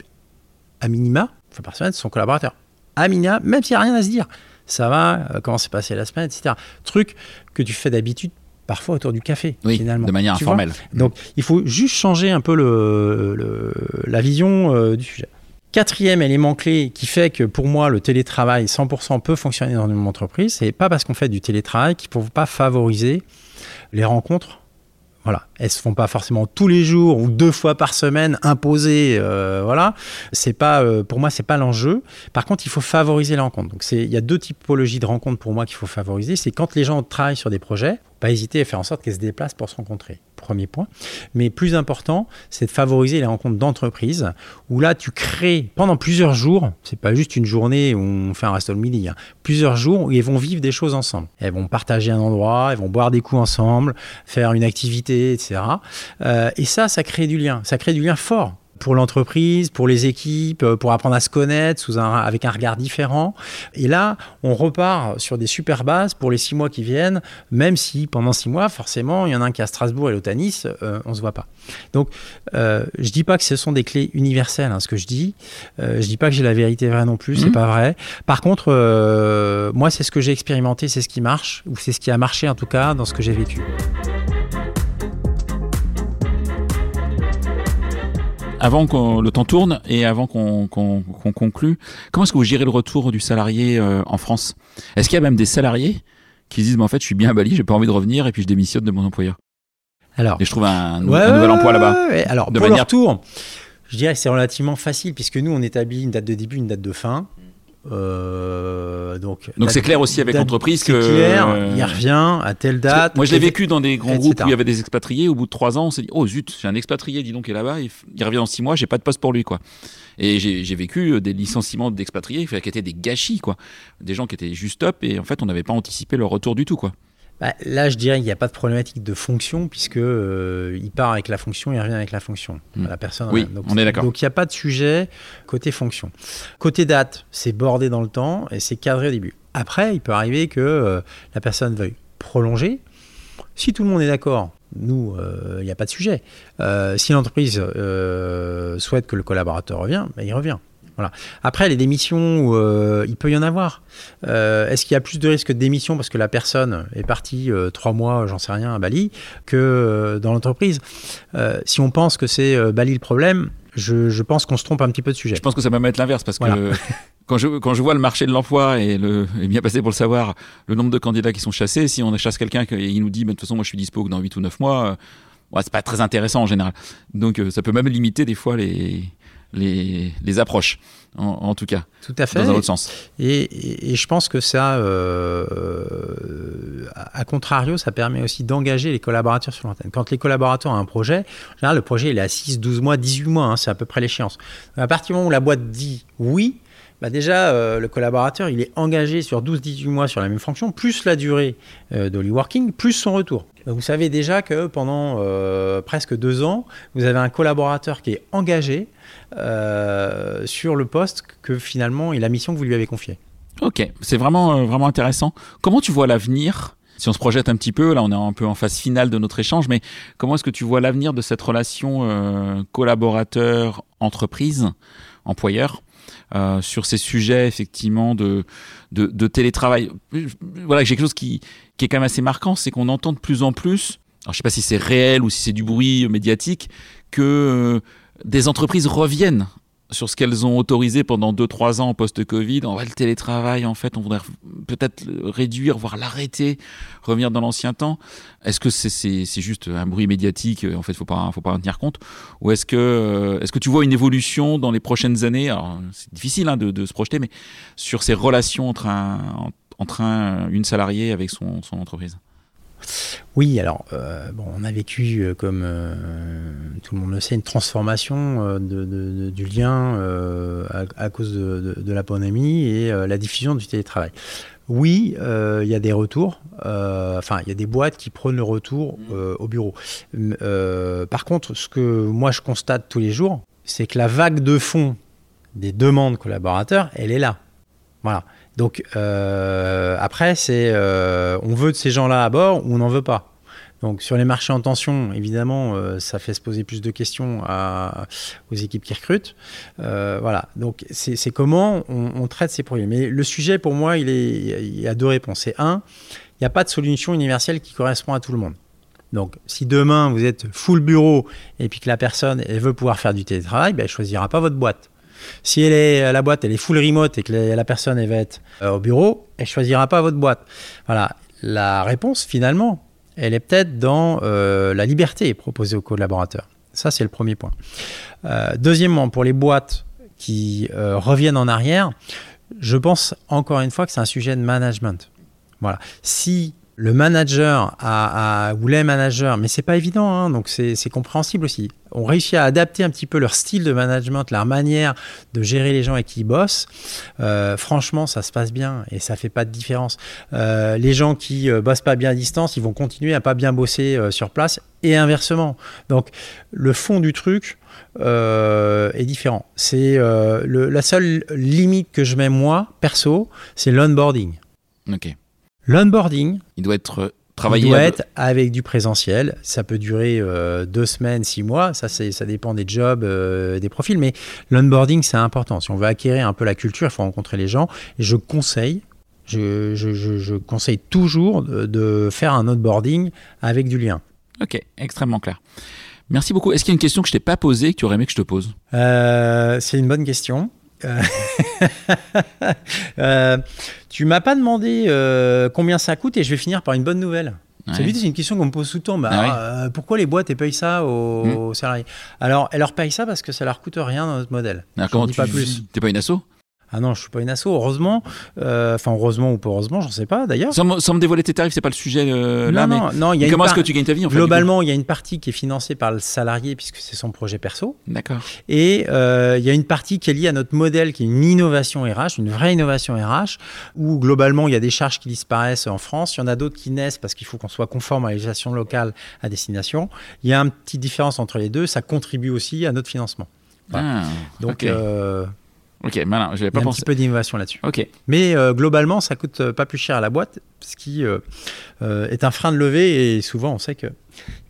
à minima, fois par semaine, son collaborateur. À minima, même s'il n'y a rien à se dire. Ça va, euh, comment s'est passé la semaine, etc. Truc que tu fais d'habitude parfois autour du café, finalement. De manière informelle. Donc, il faut juste changer un peu le, la vision du sujet. Quatrième élément clé qui fait que pour moi le télétravail 100% peut fonctionner dans une entreprise, c'est pas parce qu'on fait du télétravail qu'il ne faut pas favoriser les rencontres. Voilà, elles se font pas forcément tous les jours ou deux fois par semaine imposées. Euh, voilà, c'est pas euh, pour moi c'est pas l'enjeu. Par contre, il faut favoriser les rencontres. Donc il y a deux typologies de rencontres pour moi qu'il faut favoriser. C'est quand les gens travaillent sur des projets, pas hésiter à faire en sorte qu'elles se déplacent pour se rencontrer. Premier point. Mais plus important, c'est de favoriser les rencontres d'entreprise où là, tu crées pendant plusieurs jours, c'est pas juste une journée où on fait un resto midi, hein, plusieurs jours où ils vont vivre des choses ensemble. Elles vont partager un endroit, elles vont boire des coups ensemble, faire une activité, etc. Euh, et ça, ça crée du lien. Ça crée du lien fort pour l'entreprise, pour les équipes, euh, pour apprendre à se connaître sous un, avec un regard différent. Et là, on repart sur des super bases pour les six mois qui viennent, même si pendant six mois, forcément, il y en a un qui est à Strasbourg et l'autre à Nice, euh, on ne se voit pas. Donc, euh, je dis pas que ce sont des clés universelles, hein, ce que je dis. Euh, je dis pas que j'ai la vérité vraie non plus, c'est mhm. pas vrai. Par contre, moi, c'est ce que j'ai expérimenté, c'est ce qui marche, ou c'est ce qui a marché en tout cas dans ce que j'ai vécu. Avant que le temps tourne et avant qu'on conclue, comment est-ce que vous gérez le retour du salarié euh, en France? Est-ce qu'il y a même des salariés qui disent, mais en fait, je suis bien à Bali, j'ai pas envie de revenir et puis je démissionne de mon employeur? Alors, et je trouve un, nouvel emploi là-bas. Alors, de pour le retour, je dirais que c'est relativement facile puisque nous, on établit une date de début, une date de fin. Euh, donc, donc c'est clair aussi avec l'entreprise que clair, il revient à telle date. Moi, je l'ai vécu dans des grands groupes où il y avait des expatriés. Au bout de trois ans, on s'est dit oh zut, j'ai un expatrié, dis donc, qui est là-bas. Il, revient dans six mois, j'ai pas de poste pour lui, quoi. Et j'ai vécu euh, des licenciements d'expatriés qui étaient des gâchis, quoi. Des gens qui étaient juste top et en fait, on n'avait pas anticipé leur retour du tout, quoi. Bah, là, je dirais qu'il n'y a pas de problématique de fonction puisque euh, il part avec la fonction, il revient avec la fonction. Hmm. La personne. Oui, on est d'accord. Donc il n'y a pas de sujet côté fonction. Côté date, c'est bordé dans le temps et c'est cadré au début. Après, il peut arriver que euh, la personne veuille prolonger. Si tout le monde est d'accord, nous, euh, il n'y a pas de sujet. si l'entreprise souhaite que le collaborateur revienne, ben, il revient. Après, les démissions, euh, il peut y en avoir. Euh, est-ce qu'il y a plus de risques de démission parce que la personne est partie euh, trois mois, j'en sais rien, à Bali, que dans l'entreprise? Si on pense que c'est Bali le problème, je, pense qu'on se trompe un petit peu de sujet. Je pense que ça va même être l'inverse parce que quand, je, quand je vois le marché de l'emploi et le bien passé pour le savoir, le nombre de candidats qui sont chassés, si on chasse quelqu'un et il nous dit, de toute façon, moi je suis dispo dans 8 ou 9 mois, ouais, c'est pas très intéressant en général. Donc ça peut même limiter des fois les, les, les approches, en, tout cas. Tout à fait. Dans un autre sens. Et, et, je pense que ça, euh, à contrario, ça permet aussi d'engager les collaborateurs sur l'antenne. Quand les collaborateurs ont un projet, en général, le projet il est à 6, 12 mois, 18 mois, hein, c'est à peu près l'échéance. À partir du moment où la boîte dit oui, bah déjà, euh, le collaborateur, il est engagé sur 12-18 mois sur la même fonction, plus la durée euh, working, plus son retour. vous savez déjà que pendant euh, presque deux ans, vous avez un collaborateur qui est engagé sur le poste que finalement et la mission que vous lui avez confiée. Ok, c'est vraiment, vraiment intéressant. Comment tu vois l'avenir si on se projette un petit peu, là on est un peu en phase finale de notre échange, mais comment est-ce que tu vois l'avenir de cette relation collaborateur-entreprise, employeur? Euh, sur ces sujets effectivement de, de, télétravail. Voilà, j'ai quelque chose qui, qui est quand même assez marquant, c'est qu'on entend de plus en plus, alors je sais pas si c'est réel ou si c'est du bruit médiatique, que euh, des entreprises reviennent sur ce qu'elles ont autorisé pendant 2-3 ans post-Covid. On va le télétravail, en fait, on voudrait peut-être réduire, voire l'arrêter, revenir dans l'ancien temps. Est-ce que c'est juste un bruit médiatique En fait, faut pas, faut pas en tenir compte. Ou est-ce que, euh, est-ce que tu vois une évolution dans les prochaines années? Alors, c'est difficile hein, de, de, se projeter, mais sur ces relations entre, un, entre un, une salariée avec son, son entreprise oui, alors, euh, bon, on a vécu, euh, comme euh, tout le monde le sait, une transformation de, du lien à, cause de, la pandémie et la diffusion du télétravail. Oui, il y a des retours, enfin, il y a des boîtes qui prônent le retour au bureau. par contre, ce que moi je constate tous les jours, c'est que la vague de fond des demandes collaborateurs, elle est là. Voilà. Donc euh, après, c'est euh, on veut de ces gens-là à bord ou on n'en veut pas. Donc sur les marchés en tension, évidemment, euh, ça fait se poser plus de questions aux équipes qui recrutent. voilà, donc c'est comment on, traite ces problèmes. Mais le sujet, pour moi, il, est, il y a deux réponses. C'est un, il n'y a pas de solution universelle qui correspond à tout le monde. Donc, si demain vous êtes full bureau et puis que la personne veut pouvoir faire du télétravail, ben, elle ne choisira pas votre boîte. Si elle est, la boîte elle est full remote et que la personne va être euh, au bureau, elle choisira pas votre boîte. Voilà. La réponse finalement, elle est peut-être dans euh, la liberté proposée aux collaborateurs. Ça c'est le premier point. Euh, deuxièmement, pour les boîtes qui reviennent en arrière, je pense encore une fois que c'est un sujet de management. Voilà. Si le manager a, ou les managers, mais c'est pas évident, hein, donc c'est compréhensible aussi, ont réussi à adapter un petit peu leur style de management, leur manière de gérer les gens avec qui ils bossent, euh, franchement, ça se passe bien et ça fait pas de différence. Euh, les gens qui euh, bossent pas bien à distance, ils vont continuer à pas bien bosser sur place et inversement. Donc, le fond du truc, est différent. C'est la seule limite que je mets moi, perso, c'est l'onboarding. Ok. L'onboarding. Il doit être travaillé. Il doit être avec du présentiel. Ça peut durer euh, deux semaines, six mois. Ça, ça dépend des jobs, euh, des profils. Mais l'onboarding, c'est important. Si on veut acquérir un peu la culture, il faut rencontrer les gens. Et je conseille, je, je, je, conseille toujours de, faire un onboarding avec du lien. Ok, extrêmement clair. Merci beaucoup. Est-ce qu'il y a une question que je t'ai pas posée que tu aurais aimé que je te pose? Euh, C'est une bonne question. Euh, euh, tu m'as pas demandé euh, combien ça coûte et je vais finir par une bonne nouvelle. C'est une question qu'on me pose tout le temps. Bah, ah pourquoi les boîtes payent ça aux, hmm. salariés? Alors, elles leur payent ça parce que ça leur coûte rien dans notre modèle. Comment tu pas plus. T'es pas une asso? Ah non, je suis pas une asso, heureusement. Euh, enfin, heureusement ou pas heureusement, j'en sais pas d'ailleurs. Sans, me dévoiler tes tarifs, c'est pas le sujet euh, là. Non, non, y a comment est-ce que tu gagnes ta vie en Globalement, il y a une partie qui est financée par le salarié puisque c'est son projet perso. D'accord. Et euh, il y a une partie qui est liée à notre modèle, qui est une innovation RH, une vraie innovation RH, où globalement il y a des charges qui disparaissent en France. Il y en a d'autres qui naissent parce qu'il faut qu'on soit conforme à la législation locale à destination. Il y a une petite différence entre les deux. Ça contribue aussi à notre financement. Ah, Donc, Ok, malin, j'avais pas Il y a un petit peu d'innovation là-dessus. Ok. Mais euh, globalement, ça coûte euh, pas plus cher à la boîte, ce qui euh, est un frein de levée et souvent on sait que,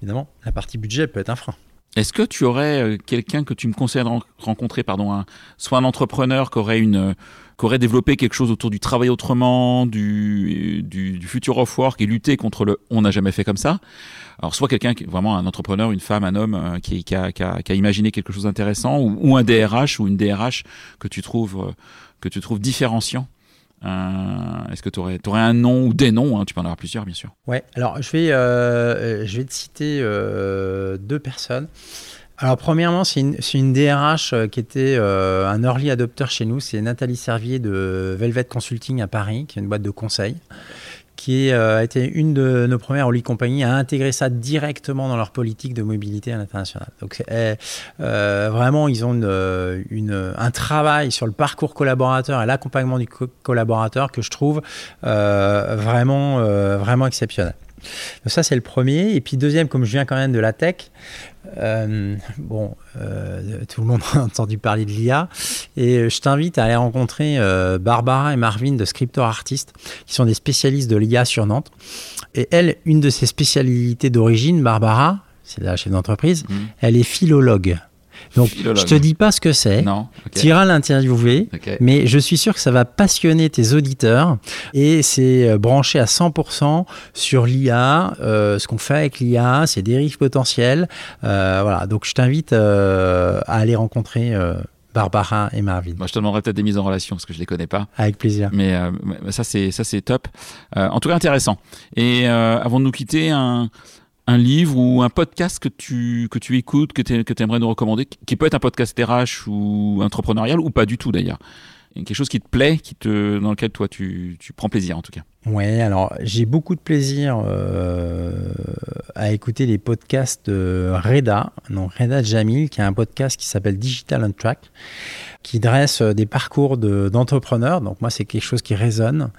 évidemment, la partie budget peut être un frein. Est-ce que tu aurais quelqu'un que tu me conseilles de rencontrer, pardon, soit un entrepreneur qui aurait une qui aurait développé quelque chose autour du travail autrement, du, du, du future of work et lutter contre le on n'a jamais fait comme ça, alors soit quelqu'un qui vraiment un entrepreneur, une femme, un homme euh, qui, qui, a, qui, a, qui, a, imaginé quelque chose d'intéressant, ou, un DRH ou une DRH que tu trouves euh, que tu trouves différenciant. Euh, Est-ce que tu aurais, aurais, un nom ou des noms hein, Tu peux en avoir plusieurs, bien sûr. Ouais. Alors je vais euh, je vais te citer deux personnes. Alors, premièrement, c'est une, DRH qui était un early adopter chez nous. C'est Nathalie Servier de Velvet Consulting à Paris, qui est une boîte de conseil qui euh, a été une de nos premières Oli compagnies à intégrer ça directement dans leur politique de mobilité à l'international. Donc euh, euh, vraiment, ils ont un travail sur le parcours collaborateur et l'accompagnement du collaborateur que je trouve vraiment, vraiment exceptionnel. Donc ça, c'est le premier. Et puis deuxième, comme je viens quand même de la tech, euh, bon, euh, tout le monde a entendu parler de l'IA. Et je t'invite à aller rencontrer euh, Barbara et Marvin de Scriptor Artist, qui sont des spécialistes de l'IA sur Nantes. Et elle, une de ses spécialités d'origine, Barbara, c'est la chef d'entreprise, mmh. elle est philologue. Donc, je te dis pas ce que c'est. Non. Tu iras l'interviewer, mais je suis sûr que ça va passionner tes auditeurs et c'est euh, branché à 100% sur l'IA, euh, ce qu'on fait avec l'IA, ses dérives potentielles. Euh, voilà. Donc, je t'invite à aller rencontrer. Barbara et Marvin. Moi, je te demanderai peut-être des mises en relation parce que je les connais pas. Avec plaisir. Mais ça c'est ça c'est top. en tout cas intéressant. Et avant de nous quitter, un, un livre ou un podcast que tu, que tu écoutes, que tu aimerais nous recommander, qui peut être un podcast RH ou entrepreneurial ou pas du tout d'ailleurs quelque chose qui te plaît, qui te, dans lequel toi tu, tu prends plaisir en tout cas. Ouais, alors j'ai beaucoup de plaisir euh, à écouter les podcasts de Reda, donc Reda Jamil, qui a un podcast qui s'appelle Digital on Track, qui dresse des parcours d'entrepreneurs. donc moi, c'est quelque chose qui résonne,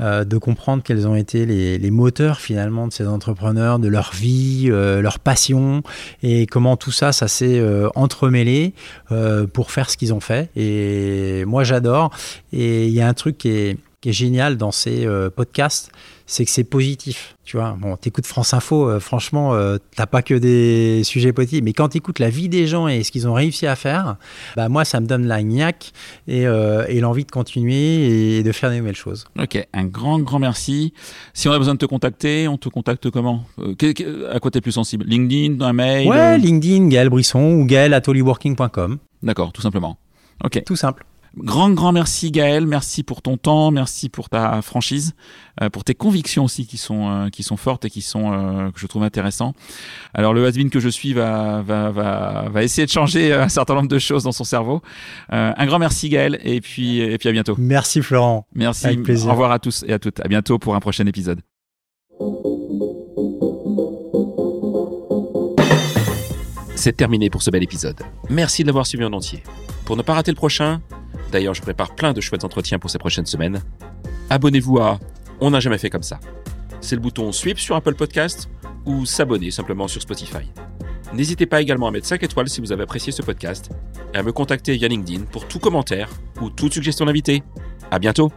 euh, de comprendre quels ont été les, les, moteurs finalement de ces entrepreneurs, de leur vie, euh, leur passion, et comment tout ça, ça s'est entremêlé pour faire ce qu'ils ont fait. Et moi, j'adore. Et il y a un truc qui est qui est génial dans ces euh, podcasts, c'est que c'est positif. Tu vois, bon, t'écoutes France Info, euh, franchement, euh, t'as pas que des sujets positifs, mais quand t'écoutes la vie des gens et ce qu'ils ont réussi à faire, bah moi, ça me donne la niaque et, et l'envie de continuer et de faire des nouvelles choses. Ok, un grand, grand merci. Si on a besoin de te contacter, on te contacte comment? À quoi t'es plus sensible? LinkedIn, un mail? Ouais, LinkedIn, Gaël Brisson ou Gaël D'accord, tout simplement. Ok. Tout simple. Grand, grand merci Gaël, merci pour ton temps, merci pour ta franchise, euh, pour tes convictions aussi qui sont, euh, qui sont fortes et qui sont, euh, que je trouve intéressants. Alors le has que je suis va, va, va, va essayer de changer un certain nombre de choses dans son cerveau. un grand merci Gaël et puis, et puis à bientôt. Merci Florent. Merci. Avec plaisir. Au revoir à tous et à toutes. À bientôt pour un prochain épisode. C'est terminé pour ce bel épisode. Merci de l'avoir suivi en entier. Pour ne pas rater le prochain, d'ailleurs je prépare plein de chouettes entretiens pour ces prochaines semaines, abonnez-vous à On n'a jamais fait comme ça. C'est le bouton Sweep sur Apple Podcast ou s'abonner simplement sur Spotify. N'hésitez pas également à mettre 5 étoiles si vous avez apprécié ce podcast et à me contacter via LinkedIn pour tout commentaire ou toute suggestion d'invité. À bientôt!